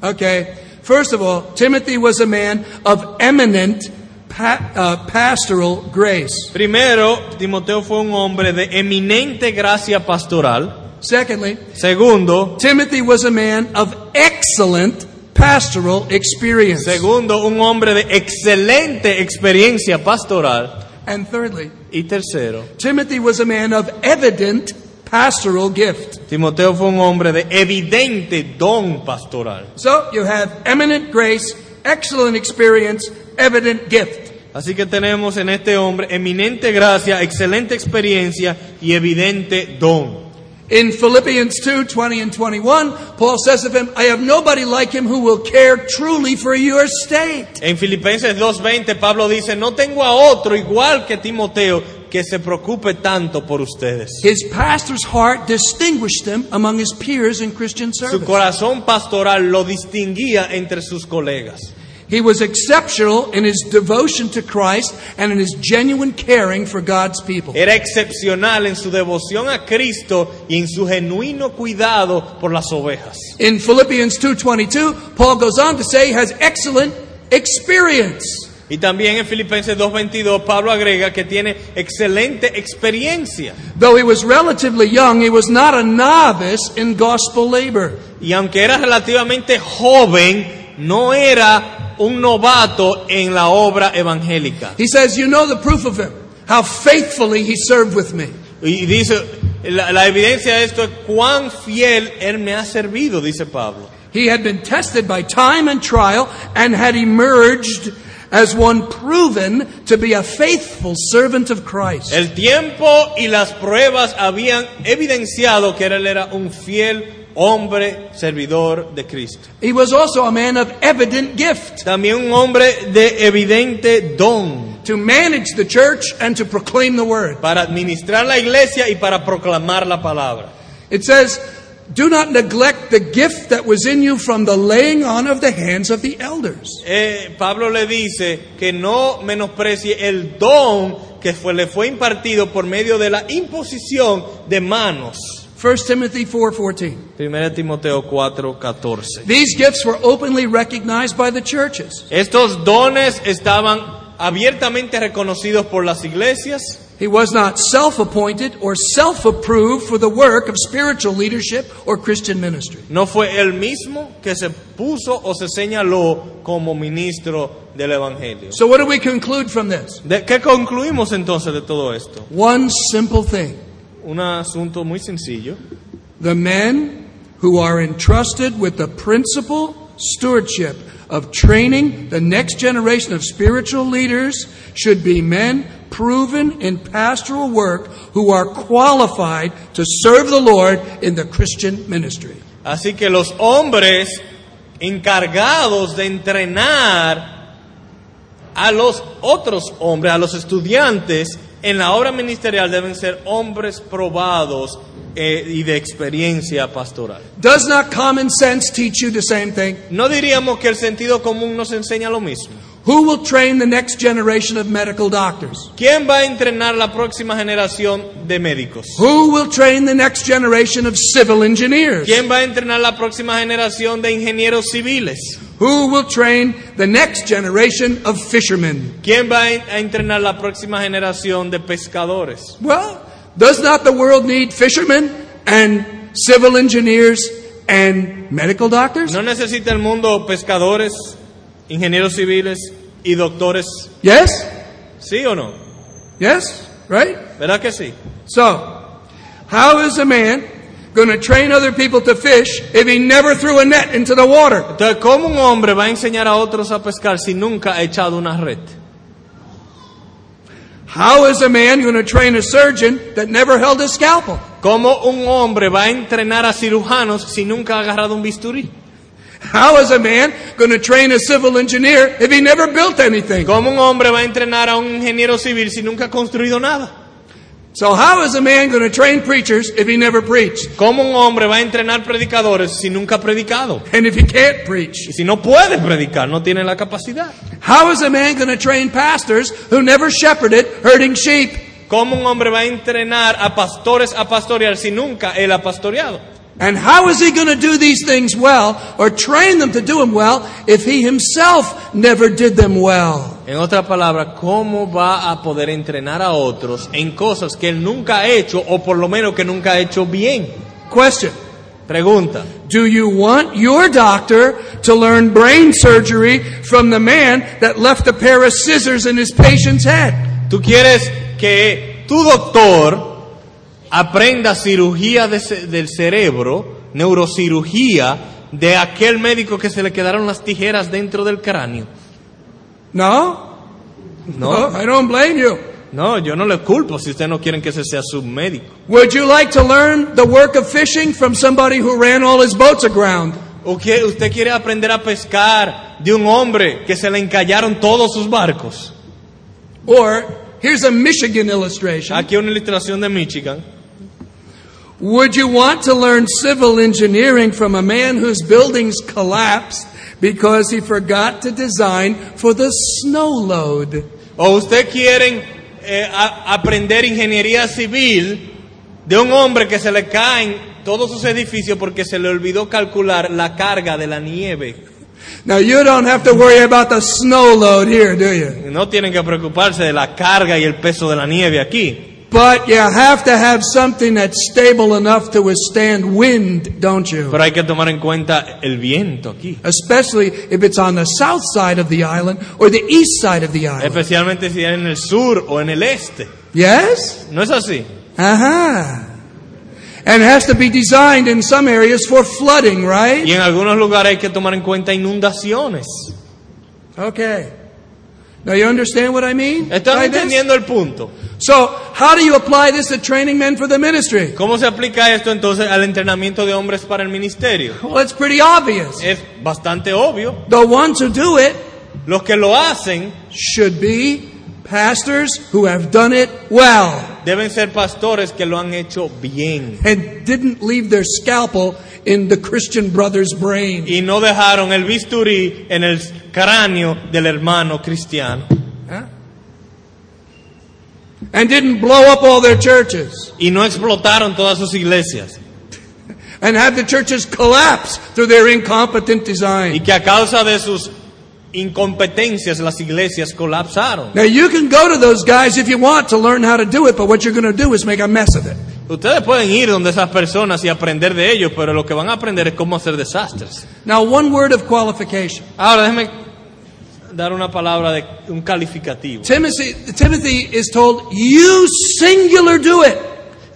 Okay. First of all, Timothy was a man of eminent pa- uh, pastoral grace. Primero, Timoteo fue un hombre de eminente gracia pastoral. Secondly, Segundo, Timothy was a man of excellent pastoral experience. segundo, un hombre de excelente experiencia pastoral. And thirdly, Y tercero, Timothy was a man of evident pastoral gift. Timoteo fue un hombre de evidente don pastoral. So you have eminent grace, excellent experience, evident gift. Así que tenemos en este hombre eminente gracia, excelente experiencia y evidente don. In Philippians 2 20 and 21, Paul says of him, I have nobody like him who will care truly for your state. En Filipenses 2.20 Pablo dice, no tengo a otro igual que Timoteo que se preocupe tanto por ustedes. His pastor's heart distinguished him among his peers in Christian service. Su corazón pastoral lo distinguía entre sus colegas. He was exceptional in his devotion to Christ and in his genuine caring for God's people. Era excepcional en su devoción a Cristo y en su genuino cuidado por las ovejas. In Philippians 2:22, Paul goes on to say he has excellent experience. Y también en Filipenses 2.22 Pablo agrega que tiene excelente experiencia. Though he was relatively young, he was not a novice in gospel labor. Y aunque era relativamente joven, no era un novato en la obra evangélica. He says, You know the proof of him, how faithfully he served with me. Y dice, la, la evidencia de esto es cuán fiel él me ha servido, dice Pablo. He had been tested by time and trial and had emerged as one proven to be a faithful servant of Christ. El tiempo y las pruebas habían evidenciado que él era un fiel hombre servidor de Cristo. He was also a man of evident gift También un hombre de evidente don to manage the church and to proclaim the word. para administrar la iglesia y para proclamar la palabra. It says, Do not neglect the gift that was in you from the laying on of the hands of the elders. Eh, Pablo le dice que no menosprecie el don que fue- le fue impartido por medio de la imposición de manos. 1 Timothy 4:14. 1 Timoteo 4:14. These gifts were openly recognized by the churches. Estos dones estaban abiertamente reconocidos por las iglesias. He was not self-appointed or self-approved for the work of spiritual leadership or Christian ministry. No fue él mismo que se puso o se señaló como ministro del Evangelio. So what do we conclude from this? ¿De qué concluimos entonces de todo esto? One simple thing. Un asunto muy sencillo. The men who are entrusted with the principal stewardship of training the next generation of spiritual leaders should be men proven in pastoral work who are qualified to serve the Lord in the Christian ministry. Así que los hombres encargados de entrenar a los otros hombres, a los estudiantes en la obra ministerial deben ser hombres probados eh, y de experiencia pastoral. Does not common sense teach you the same thing? No diríamos que el sentido común nos enseña lo mismo. Who will train the next generation of medical doctors? ¿Quién va a entrenar la próxima generación de médicos? Who will train the next generation of civil engineers? ¿Quién va a entrenar la próxima generación de ingenieros civiles? Who will train the next generation of fishermen? ¿Quién va a entrenar la próxima generación de pescadores? Well, does not the world need fishermen and civil engineers and medical doctors? ¿No necesita el mundo pescadores, ingenieros civiles y doctores? Yes? ¿Sí o no? Yes? Right? ¿Verdad que sí? So, how is a man going to train other people to fish if he never threw a net into the water? Entonces, ¿cómo un hombre va a enseñar a otros a pescar si nunca ha echado una red? How is a man going to train a surgeon that never held a scalpel? ¿Cómo un hombre va a entrenar a cirujanos si nunca ha agarrado un bisturí? How is a man going to train a civil engineer if he never built anything? ¿Cómo un hombre va a entrenar a un ingeniero civil si nunca ha construido nada? So how is a man going to train preachers if he never preached? ¿Cómo un hombre va a entrenar predicadores si nunca ha predicado? And if he can't preach? Y si no puede predicar, no tiene la capacidad. How is a man going to train pastors who never shepherded herding sheep? ¿Cómo un hombre va a entrenar a pastores a pastorear si nunca él ha pastoreado? And how is he going to do these things well or train them to do them well if he himself never did them well? En otras palabras, ¿cómo va a poder entrenar a otros en cosas que él nunca ha hecho o por lo menos que nunca ha hecho bien? Question. Pregunta. Do you want your doctor to learn brain surgery from the man that left a pair of scissors in his patient's head? ¿Tú quieres que tu doctor aprenda cirugía de ce- del cerebro, neurocirugía, de aquel médico que se le quedaron las tijeras dentro del cráneo? No? No, I don't blame you. no, yo no le culpo si ustedes no quieren que ese sea su médico. Would you like to learn the work of fishing from somebody who ran all his boats aground? ¿O que usted quiere aprender a pescar de un hombre que se le encallaron todos sus barcos? Or, here's a Michigan illustration. Aquí una ilustración de Michigan. Would you want to learn civil engineering from a man whose buildings collapsed because he forgot to design for the snow load? ¿O usted quieren eh, a- aprender ingeniería civil de un hombre que se le caen todos sus edificios porque se le olvidó calcular la carga de la nieve? Now, you don't have to worry about the snow load here, do you? No tienen que preocuparse de la carga y el peso de la nieve aquí. But you have to have something that's stable enough to withstand wind, don't you? Pero hay que tomar en cuenta el viento aquí. Especially if it's on the south side of the island or the east side of the island. Especialmente si es en el sur o en el este. Yes? ¿No es así? Uh-huh. And it has to be designed in some areas for flooding, right? Y en algunos lugares hay que tomar en cuenta inundaciones. Okay. Now you understand what I mean? ¿Están by this? entendiendo el punto? So, how do you apply this to training men for the ministry? ¿Cómo se aplica esto entonces al entrenamiento de hombres para el ministerio? Well, it's pretty obvious. Es bastante obvio. The ones who do it Los que lo hacen should be pastors who have done it well deben ser pastores que lo han hecho bien and didn't leave their scalpel in the Christian brother's brain. y no dejaron el bisturí en el cráneo del hermano cristiano Huh? And didn't blow up all their churches y no explotaron todas sus iglesias and have the churches collapse through their incompetent y design. que a causa de sus incompetencias las iglesias colapsaron. Now you can go to those guys if you want to learn how to do it, but what you're going to do is make a mess of it. Ustedes pueden ir donde esas personas y aprender de ellos, pero lo que van a aprender es cómo hacer desastres. Now, one word of qualification. Ahora déjeme dar una palabra de un calificativo. Timothy, Timothy is told, you singular do it.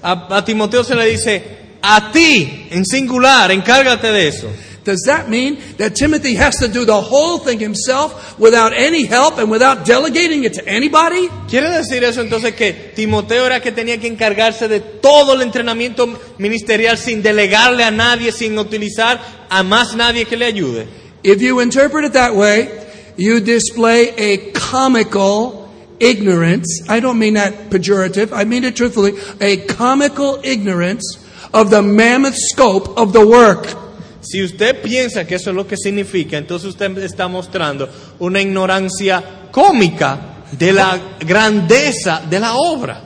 A, a Timoteo se le dice, a ti, en singular, encárgate de eso. Does that mean that Timothy has to do the whole thing himself without any help and without delegating it to anybody? ¿Quiere decir eso entonces que Timoteo era que tenía que encargarse de todo el entrenamiento ministerial sin delegarle a nadie, sin utilizar a más nadie que le ayude? If you interpret it that way, you display a comical ignorance. I don't mean that pejorative, I mean it truthfully. A comical ignorance of the mammoth scope of the work. Si usted piensa que eso es lo que significa, entonces usted está mostrando una ignorancia cómica de la grandeza de la obra.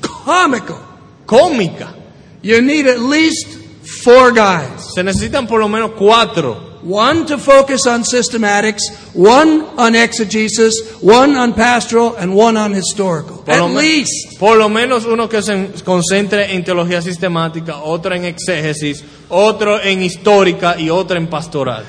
Comical. Cómica. You need at least four guys. Se necesitan por lo menos cuatro. One to focus on systematics, one on exegesis, one on pastoral, and one on historical. Por At least. por lo menos uno que se concentre en teología sistemática, otro en exégesis, otro en histórica y otro en pastoral.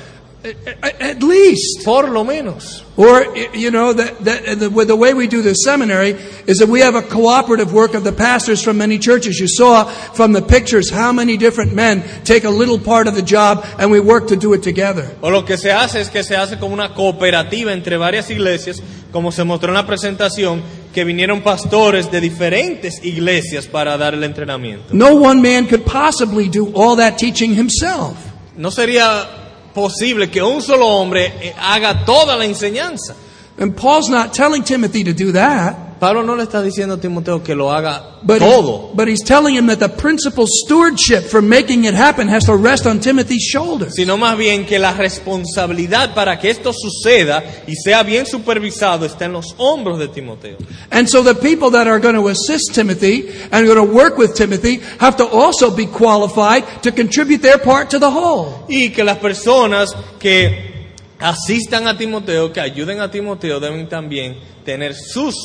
At at least. Por lo menos. Or, you know, that, that, the, with the way we do the seminary is that we have a cooperative work of the pastors from many churches. You saw from the pictures how many different men take a little part of the job and we work to do it together. O lo que se hace es que se hace como una cooperativa entre varias iglesias, como se mostró en la presentación, que vinieron pastores de diferentes iglesias para dar el entrenamiento. No one man could possibly do all that teaching himself. No sería posible que un solo hombre eh, haga toda la enseñanza. And Paul's not telling Timothy to do that. Pablo no le está diciendo a Timoteo que lo haga But, todo, but he's telling him that the principal stewardship for making it happen has to rest on Timothy's shoulders. sino más bien que la responsabilidad para que esto suceda y sea bien supervisado está en los hombros de Timoteo. And so the people that are going to assist Timothy and going to work with Timothy have to also be qualified to contribute their part to the whole. Y que las personas que asistan a Timoteo, que ayuden a Timoteo, deben también tener sus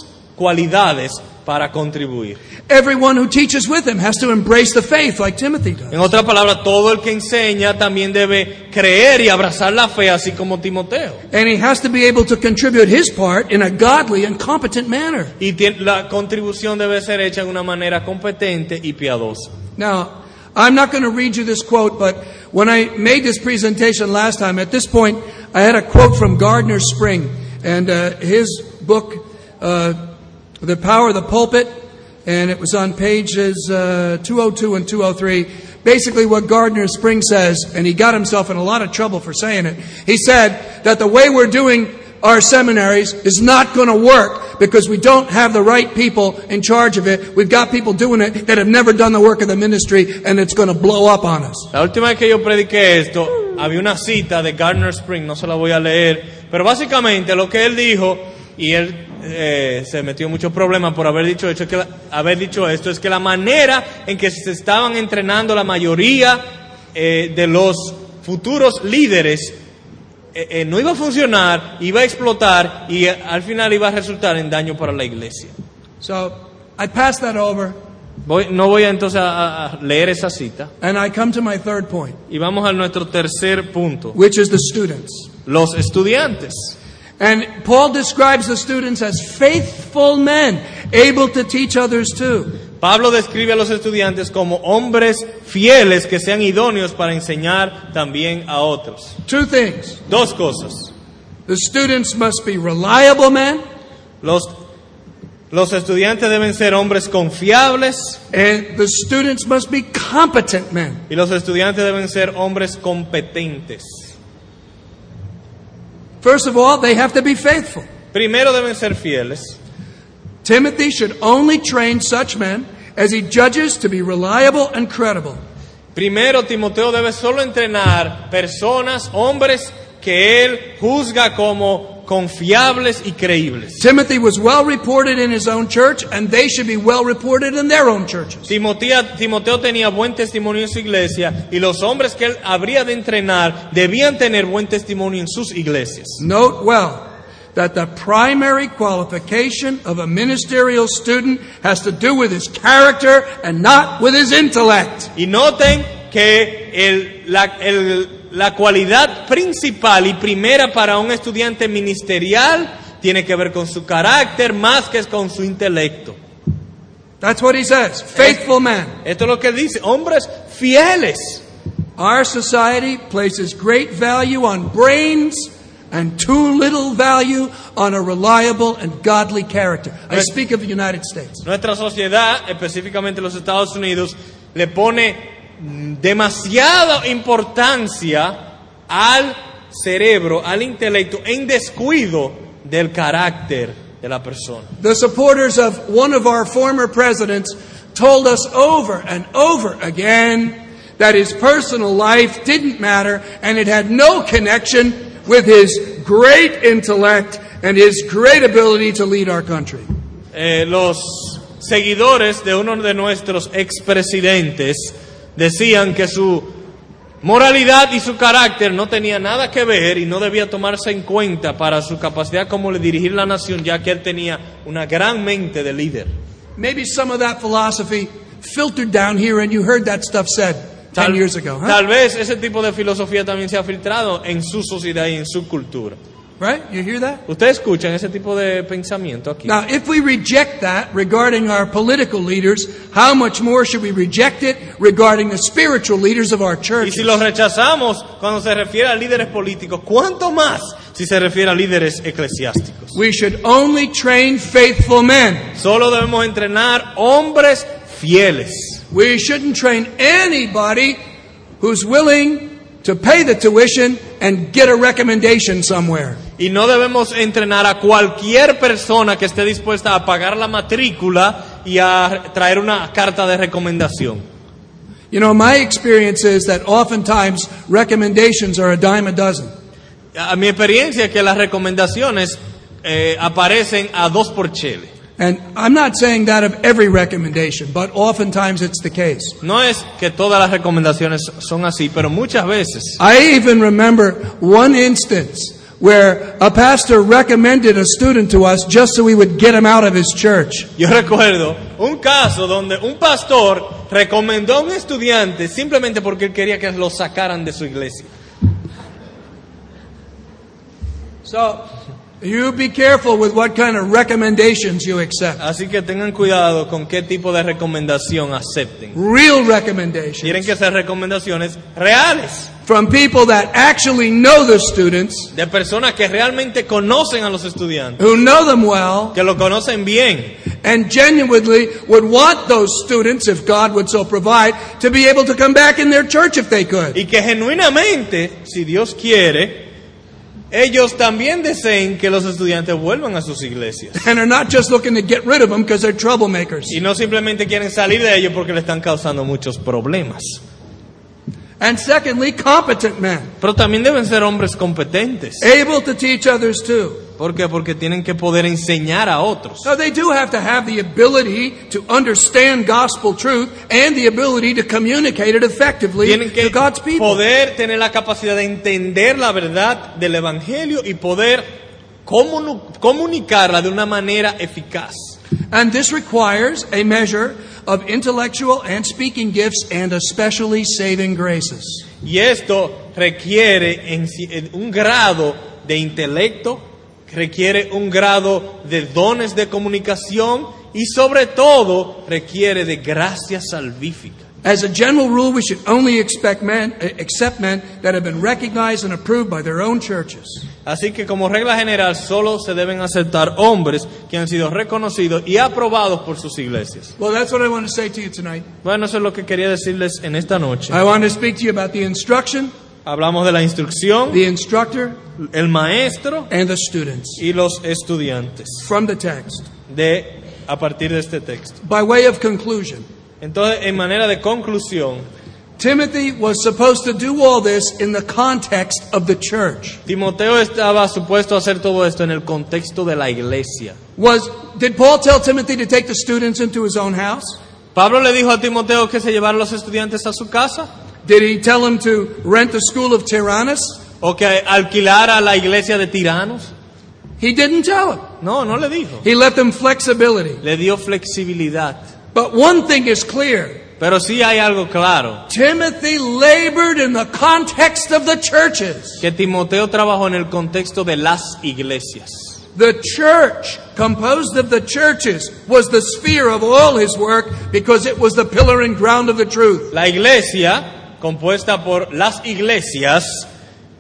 cualidades para contribuir. Everyone who teaches with him has to embrace the faith like Timothy does. En otras palabras, todo el que enseña también debe creer y abrazar la fe, así como Timoteo. And he has to be able to contribute his part in a godly and competent manner. Y la contribución debe ser hecha de una manera competente y piadosa. Now, I'm not going to read you this quote, but when I made this presentation last time, at this point, I had a quote from Gardner Spring and uh, his book, uh, The Power of the Pulpit, and it was on pages uh, 202 and 203. Basically, what Gardner Spring says, and he got himself in a lot of trouble for saying it, he said that the way we're doing our seminaries is not going to work because we don't have the right people in charge of it. We've got people doing it that have never done the work of the ministry, and it's going to blow up on us. La última vez que yo prediqué esto, había una cita de Gardner Spring, no se la voy a leer, pero básicamente lo que él dijo, y él eh, se metió en muchos problemas por haber dicho, hecho, que la- haber dicho esto, es que la manera en que se estaban entrenando la mayoría eh, de los futuros líderes eh, eh, no iba a funcionar, iba a explotar y al final iba a resultar en daño para la iglesia. So I pass that over, Voy- no voy entonces a- a leer esa cita and I come to my third point, y vamos a nuestro tercer punto, which is the students. los estudiantes. And Paul describes the students as faithful men, able to teach others too. Pablo describe a los estudiantes como hombres fieles que sean idóneos para enseñar también a otros. Two things. Dos cosas. The students must be reliable men, Los, los estudiantes deben ser hombres confiables and the students must be competent men. y los estudiantes deben ser hombres competentes. First of all, they have to be faithful. Primero deben ser fieles. Timothy should only train such men as he judges to be reliable and credible. Primero Timoteo debe solo entrenar personas, hombres que él juzga como confiables y creíbles. Timothy was well reported in his own church, and they should be well reported in their own churches. Timoteo, Timoteo tenía buen testimonio en su iglesia y los hombres que él habría de entrenar debían tener buen testimonio en sus iglesias. Note well that the primary qualification of a ministerial student has to do with his character and not with his intellect. Y noten que el- la, el- la cualidad principal y primera para un estudiante ministerial tiene que ver con su carácter más que con su intelecto. That's what he says. Faithful man. Esto es lo que dice, hombres fieles. Our society places great value on brains and too little value on a reliable and godly character. I speak of the United States. Nuestra sociedad, específicamente los Estados Unidos, le pone demasiada importancia al cerebro, al intelecto, en descuido del carácter de la persona. The supporters of one of our former presidents told us over and over again that his personal life didn't matter and it had no connection with his great intellect and his great ability to lead our country. Eh, los seguidores de uno de nuestros expresidentes decían que su moralidad y su carácter no tenía nada que ver y no debía tomarse en cuenta para su capacidad como de dirigir la nación, ya que él tenía una gran mente de líder. Maybe some of that philosophy filtered down here and you heard that stuff said 10 Tal, years ago, huh? tal vez ese tipo de filosofía también se ha filtrado en su sociedad y en su cultura. Right? You hear that? ¿Ustedes escuchan ese tipo de pensamiento aquí? Now, if we reject that regarding our political leaders, how much more should we reject it regarding the spiritual leaders of our church? Y churches? si los rechazamos cuando se refiere a líderes políticos, ¿cuánto más si se refiere a líderes eclesiásticos? We should only train faithful men. Solo debemos entrenar hombres fieles. We shouldn't train anybody who's willing to pay the tuition and get a recommendation somewhere. Y no debemos entrenar a cualquier persona que esté dispuesta a pagar la matrícula y a traer una carta de recomendación. You know, my experience is that oftentimes recommendations are a dime a dozen. A mi experiencia es que las recomendaciones eh, aparecen a dos por chele. And I'm not saying that of every recommendation, but oftentimes it's the case. No es que todas las recomendaciones son así, pero muchas veces. I even remember one instance where a pastor recommended a student to us just so we would get him out of his church. Yo recuerdo un caso donde un pastor recomendó a un estudiante simplemente porque él quería que lo sacaran de su iglesia. So, you be careful with what kind of recommendations you accept. Así que tengan cuidado con qué tipo de recomendación acepten. Real recommendations Tienen que ser recomendaciones reales, from people that actually know the students, de personas que realmente conocen a los estudiantes, who know them well, que lo conocen bien and genuinely would want those students, if God would so provide, to be able to come back in their church if they could. y que genuinamente, si Dios quiere, ellos también deseen que los estudiantes vuelvan a sus iglesias. And are not just looking to get rid of them because they're troublemakers. Y no simplemente quieren salir de ellos porque le están causando muchos problemas. And secondly, competent men, Pero también deben ser hombres competentes. able to teach others too. ¿Por qué? Porque tienen que poder enseñar a otros. Now, they do have to have the ability to understand gospel truth and the ability to communicate it effectively Tienen que to God's people. poder tener la capacidad de entender la verdad del Evangelio y poder comunicarla de una manera eficaz. And this requires a measure of intellectual and speaking gifts and especially saving graces. Y esto requiere en un grado de intelecto, requiere un grado de dones de comunicación y sobre todo requiere de gracia salvífica. As a general rule, we should only expect men, uh, accept men that have been recognized and approved by their own churches. Así que como regla general solo se deben aceptar hombres que han sido reconocidos y aprobados por sus iglesias. Well, that's what I want to say to you tonight. Bueno, eso es lo que quería decirles en esta noche. I want to speak to you about the instruction, Hablamos de la instrucción, the instructor, el maestro and the students y los estudiantes from the text. de a partir de este texto. By way of conclusion, Entonces, en manera de conclusión, Timothy was supposed to do all this in the context of the church. Timoteo estaba supuesto a hacer todo esto en el contexto de la iglesia. Was did Paul tell Timothy to take the students into his own house? Pablo le dijo a Timoteo que se llevaran los estudiantes a su casa Did he tell him to rent the school of Tyrannus? o que alquilara la iglesia de tiranos. He didn't tell him. No, no le dijo. He left him flexibility. Le dio flexibilidad. But one thing is clear. Pero sí hay algo claro, Timothy labored in the context of the churches. que Timoteo trabajó en el contexto de las iglesias. The church, composed of the churches, was the sphere of all his work because it was the pillar and ground of the truth. La iglesia, compuesta por las iglesias,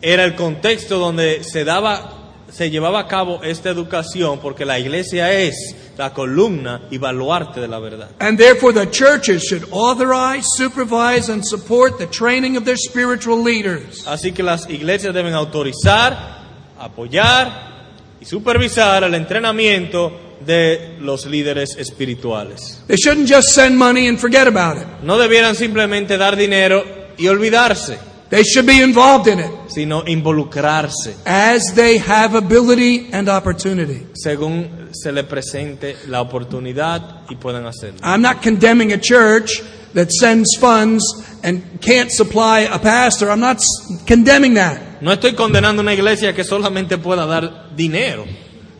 era el contexto donde se daba se llevaba a cabo esta educación porque la iglesia es la columna y baluarte de la verdad. And therefore, the churches should authorize, supervise, and support the training of their spiritual leaders. Así que las iglesias deben autorizar, apoyar y supervisar el entrenamiento de los líderes espirituales. They shouldn't just send money and forget about it. No debieran simplemente dar dinero y olvidarse, They should be involved in it sino involucrarse as they have ability and opportunity. según se le presente la oportunidad y puedan hacerlo. I'm not condemning a church that sends funds and can't supply a pastor. I'm not condemning that. No estoy condenando una iglesia que solamente pueda dar dinero,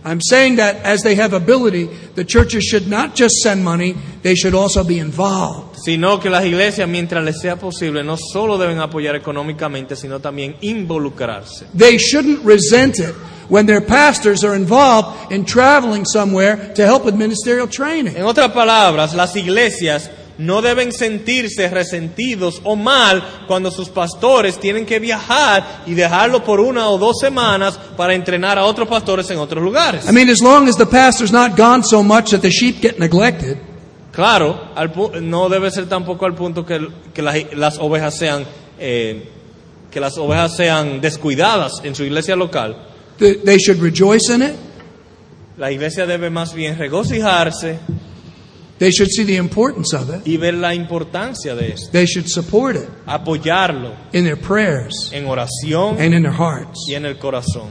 I'm saying that as they have ability, the churches should not just send money, they should also be involved. sino que las iglesias, mientras les sea posible, no solo deben apoyar económicamente, sino también involucrarse. They shouldn't resent it when their pastors are involved in traveling somewhere to help with ministerial training. En otras palabras, las iglesias no deben sentirse resentidos o mal cuando sus pastores tienen que viajar y dejarlo por una o dos semanas para entrenar a otros pastores en otros lugares. I mean, as long as the pastor's not gone so much that the sheep get neglected, Claro, al no debe ser tampoco al punto que, que las, las ovejas sean eh, que las ovejas sean descuidadas en su iglesia local, th- they should rejoice in it. la iglesia debe más bien regocijarse They should see the importance of it. y ver la importancia de esto, They should support it apoyarlo in their prayers en oración and in their hearts. y en el corazón.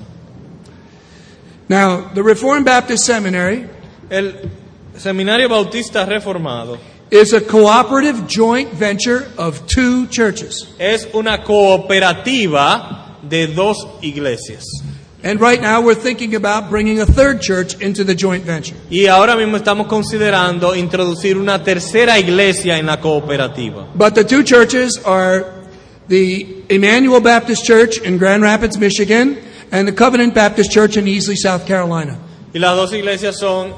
Now, the Reformed Baptist Seminary El Seminario Bautista Reformado is a cooperative joint venture of two churches. es una cooperativa de dos iglesias. And right now we're thinking about bringing a third church into the joint venture. Y ahora mismo estamos considerando introducir una tercera iglesia en la cooperativa. But the two churches are the Emmanuel Baptist Church in Grand Rapids, Michigan, and the Covenant Baptist Church in Easley, South Carolina. Y las dos iglesias son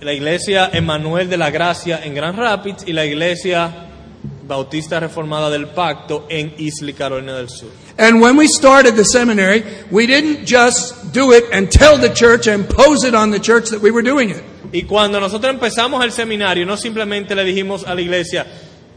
la iglesia Emanuel de la Gracia en Grand Rapids y la iglesia Bautista Reformada del Pacto en Easley, Carolina del Sur. And when we started the seminary, we didn't just do it and tell the church and pose it on the church that we were doing it. Y cuando nosotros empezamos el seminario, no simplemente le dijimos a la iglesia,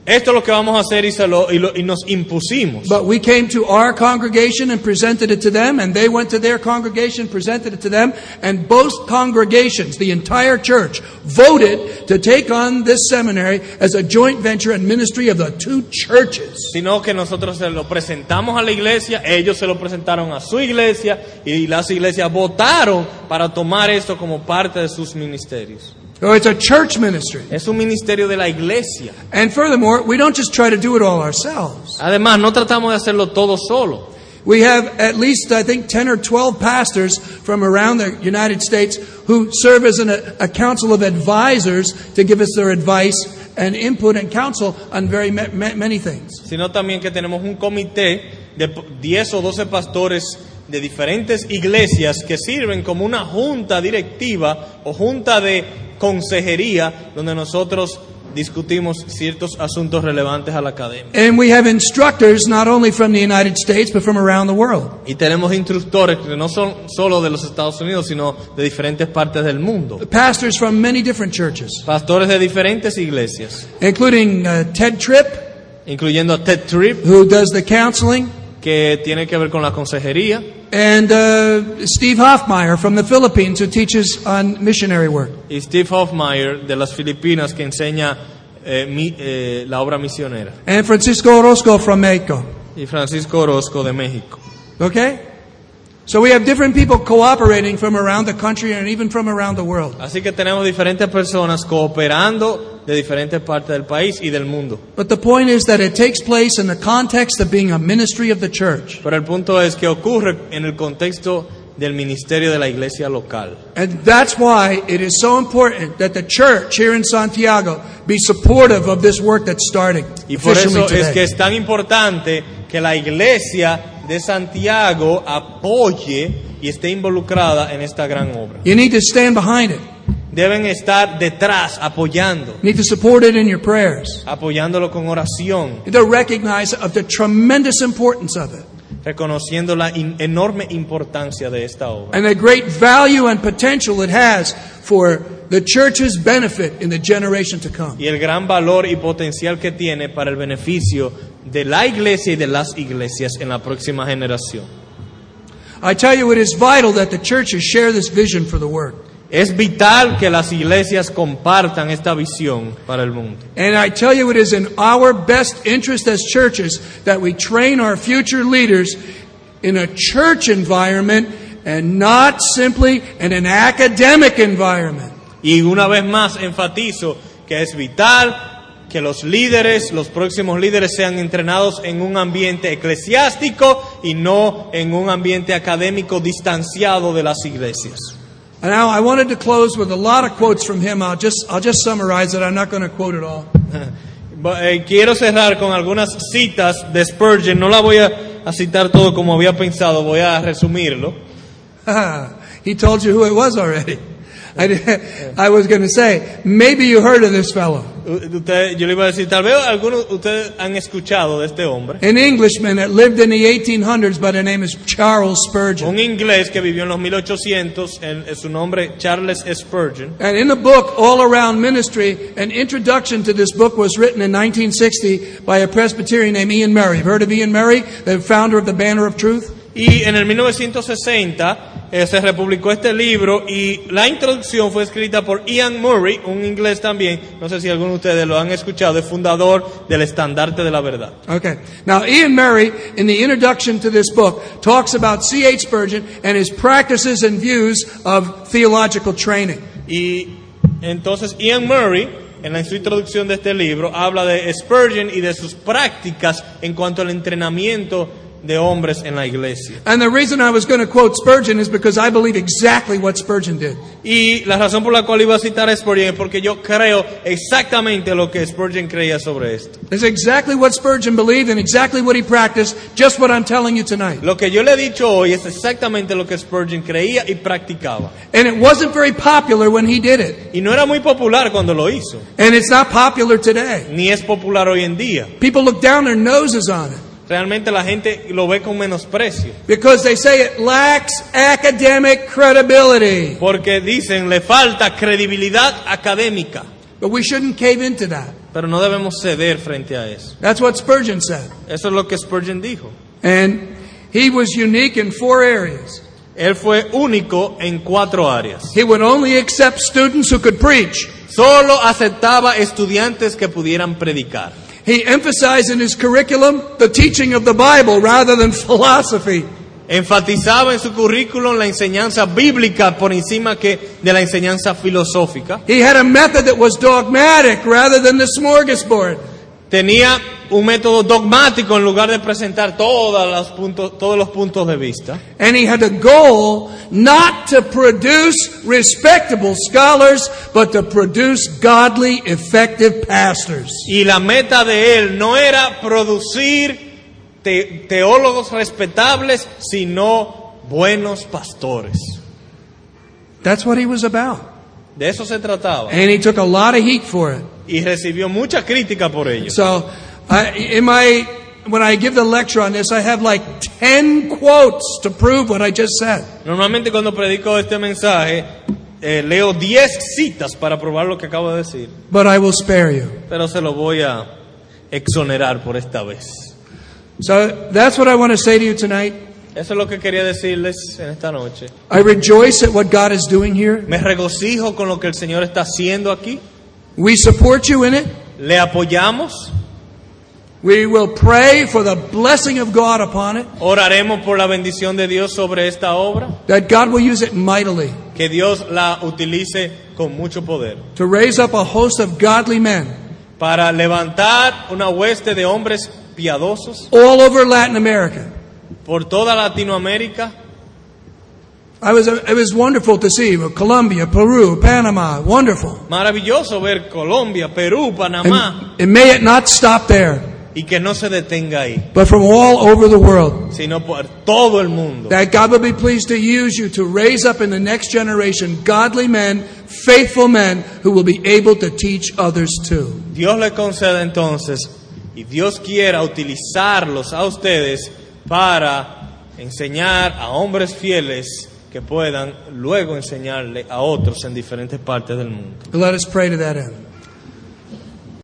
esto es lo que vamos a hacer y, se lo- y lo- y nos impusimos. But we came to our congregation and presented it to them, and they went to their congregation, presented it to them, and both congregations, the entire church, voted to take on this seminary as a joint venture and ministry of the two churches. sino que nosotros se lo presentamos a la iglesia, ellos se lo presentaron a su iglesia y las iglesias votaron para tomar esto como parte de sus ministerios. So it's a church ministry. Es un ministerio de la iglesia. And furthermore, we don't just try to do it all ourselves. Además, no tratamos de hacerlo todo solo. We have at least, I think, 10 or 12 pastors from around the United States who serve as an, a council of advisors to give us their advice and input and counsel on very ma- ma- many things. Sino también que tenemos un comité de p- 10 o 12 pastores de diferentes iglesias que sirven como una junta directiva o junta de consejería donde nosotros discutimos ciertos asuntos relevantes a la academia. And we have instructors not only from the United States, but from around the world. Y tenemos instructores que no son solo de los Estados Unidos, sino de diferentes partes del mundo. Pastors from many different churches, Pastores de diferentes iglesias, including uh, Ted Tripp, incluyendo a Ted Tripp, who does the counseling, que tiene que ver con la consejería, and uh, Steve Hoffmeyer from the Philippines, who teaches on missionary work. y Steve Hofmeyer de las Filipinas, que enseña eh, mi- eh, la obra misionera, and Francisco Orozco from Mexico. y Francisco Orozco de México. Okay? So we have different people cooperating from around the country and even from around the world. Así que tenemos diferentes personas cooperando de diferentes partes del país y del mundo. But the point is that it takes place in the context of being a ministry of the church. Pero el punto es que ocurre en el contexto del ministerio de la iglesia local. And that's why it is so important that the church here in Santiago be supportive of this work that's starting Y por eso es que es tan importante que la iglesia de Santiago apoye y esté involucrada en esta gran obra. You need to stand behind it. Deben estar detrás, apoyando, You need to support it in your prayers. apoyándolo con oración, to recognize of the tremendous importance of it reconociendo la in- enorme importancia de esta obra and the great value and potential it has for the church's benefit in the generation to come. y el gran valor y potencial que tiene para el beneficio de la iglesia y de las iglesias en la próxima generación. I tell you, it is vital that the churches share this vision for the work. Es vital que las iglesias compartan esta visión para el mundo. And I tell you, it is in our best interest as churches that we train our future leaders in a church environment and not simply in an academic environment. Y una vez más enfatizo que es vital que los líderes, los próximos líderes sean entrenados en un ambiente eclesiástico y no en un ambiente académico distanciado de las iglesias. And now I wanted to close with a lot of quotes from him. I'll just, I'll just summarize it. I'm not going to quote it all. Eh, Quiero cerrar con algunas citas de Spurgeon. No la voy a, a citar todo como había pensado, voy a resumirlo. he told you who it was already. I, I was going to say, maybe you heard of this fellow. U- Usted, yo le iba a decir, tal vez algunos de ustedes han escuchado de este hombre. An Englishman that lived in the 1800s by the name is Charles Spurgeon. Un inglés que vivió en los 1800, en, en su nombre Charles Spurgeon. And in the book, All Around Ministry, an introduction to this book was written in 1960 by a Presbyterian named Iain Murray. You've heard of Iain Murray, the founder of the Banner of Truth? Y en el 1960 eh, se republicó este libro y la introducción fue escrita por Ian Murray, un inglés también, no sé si alguno de ustedes lo han escuchado, es fundador del estandarte de la verdad. Okay. Now, Ian Murray, in the introduction to this book, talks about C.H. Spurgeon and his practices and views of theological training. Y entonces Ian Murray, en la- introducción de este libro, habla de Spurgeon y de sus prácticas en cuanto al entrenamiento de hombres en la iglesia. And the reason I was going to quote Spurgeon is because I believe exactly what Spurgeon did. Y la razón por la cual iba a citar a Spurgeon es porque yo creo exactamente lo que Spurgeon creía sobre esto. It's exactly what Spurgeon believed and exactly what he practiced, just what I'm telling you tonight. Lo que yo le he dicho hoy es exactamente lo que Spurgeon creía y practicaba. And it wasn't very popular when he did it. Y no era muy popular cuando lo hizo, And it's not popular today. ni es popular hoy en día. People look down their noses on it Realmente la gente lo ve con menosprecio, because they say it lacks academic credibility. porque dicen le falta credibilidad académica, But we shouldn't cave into that. pero no debemos ceder frente a eso. That's what Spurgeon said. Eso es lo que Spurgeon dijo. And he was unique in four areas. Él fue único en cuatro áreas. He would only accept students who could preach. Solo aceptaba estudiantes que pudieran predicar. He emphasized in his curriculum the teaching of the Bible rather than philosophy. Enfatizaba en su currículum la enseñanza bíblica por encima que de la enseñanza filosófica. He had a method that was dogmatic rather than the smorgasbord. Tenía un método dogmático en lugar de presentar todas las puntos- todos los puntos de vista. And he had a goal not to produce respectable scholars, but to produce godly, effective pastors. Y la meta de él no era producir te- teólogos respetables, sino buenos pastores. That's what he was about. De eso se trataba. And he took a lot of heat for it. Y recibió mucha crítica por ello. So, I, when I give the lecture on this, I have like 10 quotes to prove what I just said. Normalmente cuando predico este mensaje, eh, leo 10 citas para probar lo que acabo de decir, But I will spare you. pero se lo voy a exonerar por esta vez. So, that's what I want to say to you tonight. Eso es lo que quería decirles en esta noche. I rejoice at what God is doing here. Me regocijo con lo que el Señor está haciendo aquí. We support you in it. Le apoyamos, We will pray for the blessing of God upon it, oraremos por la bendición de Dios sobre esta obra, that God will use it mightily que Dios la utilice con mucho poder to raise up a host of godly men para levantar una hueste de hombres piadosos all over Latin America. por toda Latinoamérica. I was, it was wonderful to see Colombia, Peru, Panama, wonderful. Maravilloso ver Colombia, Perú, Panamá And, and may it not stop there, y que no se detenga ahí, but from all over the world. sino por todo el mundo. That God will be pleased to use you to raise up in the next generation godly men, faithful men who will be able to teach others too. Dios le conceda entonces y Dios quiera utilizarlos a ustedes para enseñar a hombres fieles que puedan luego enseñarle a otros en diferentes partes del mundo. Let us pray to that end.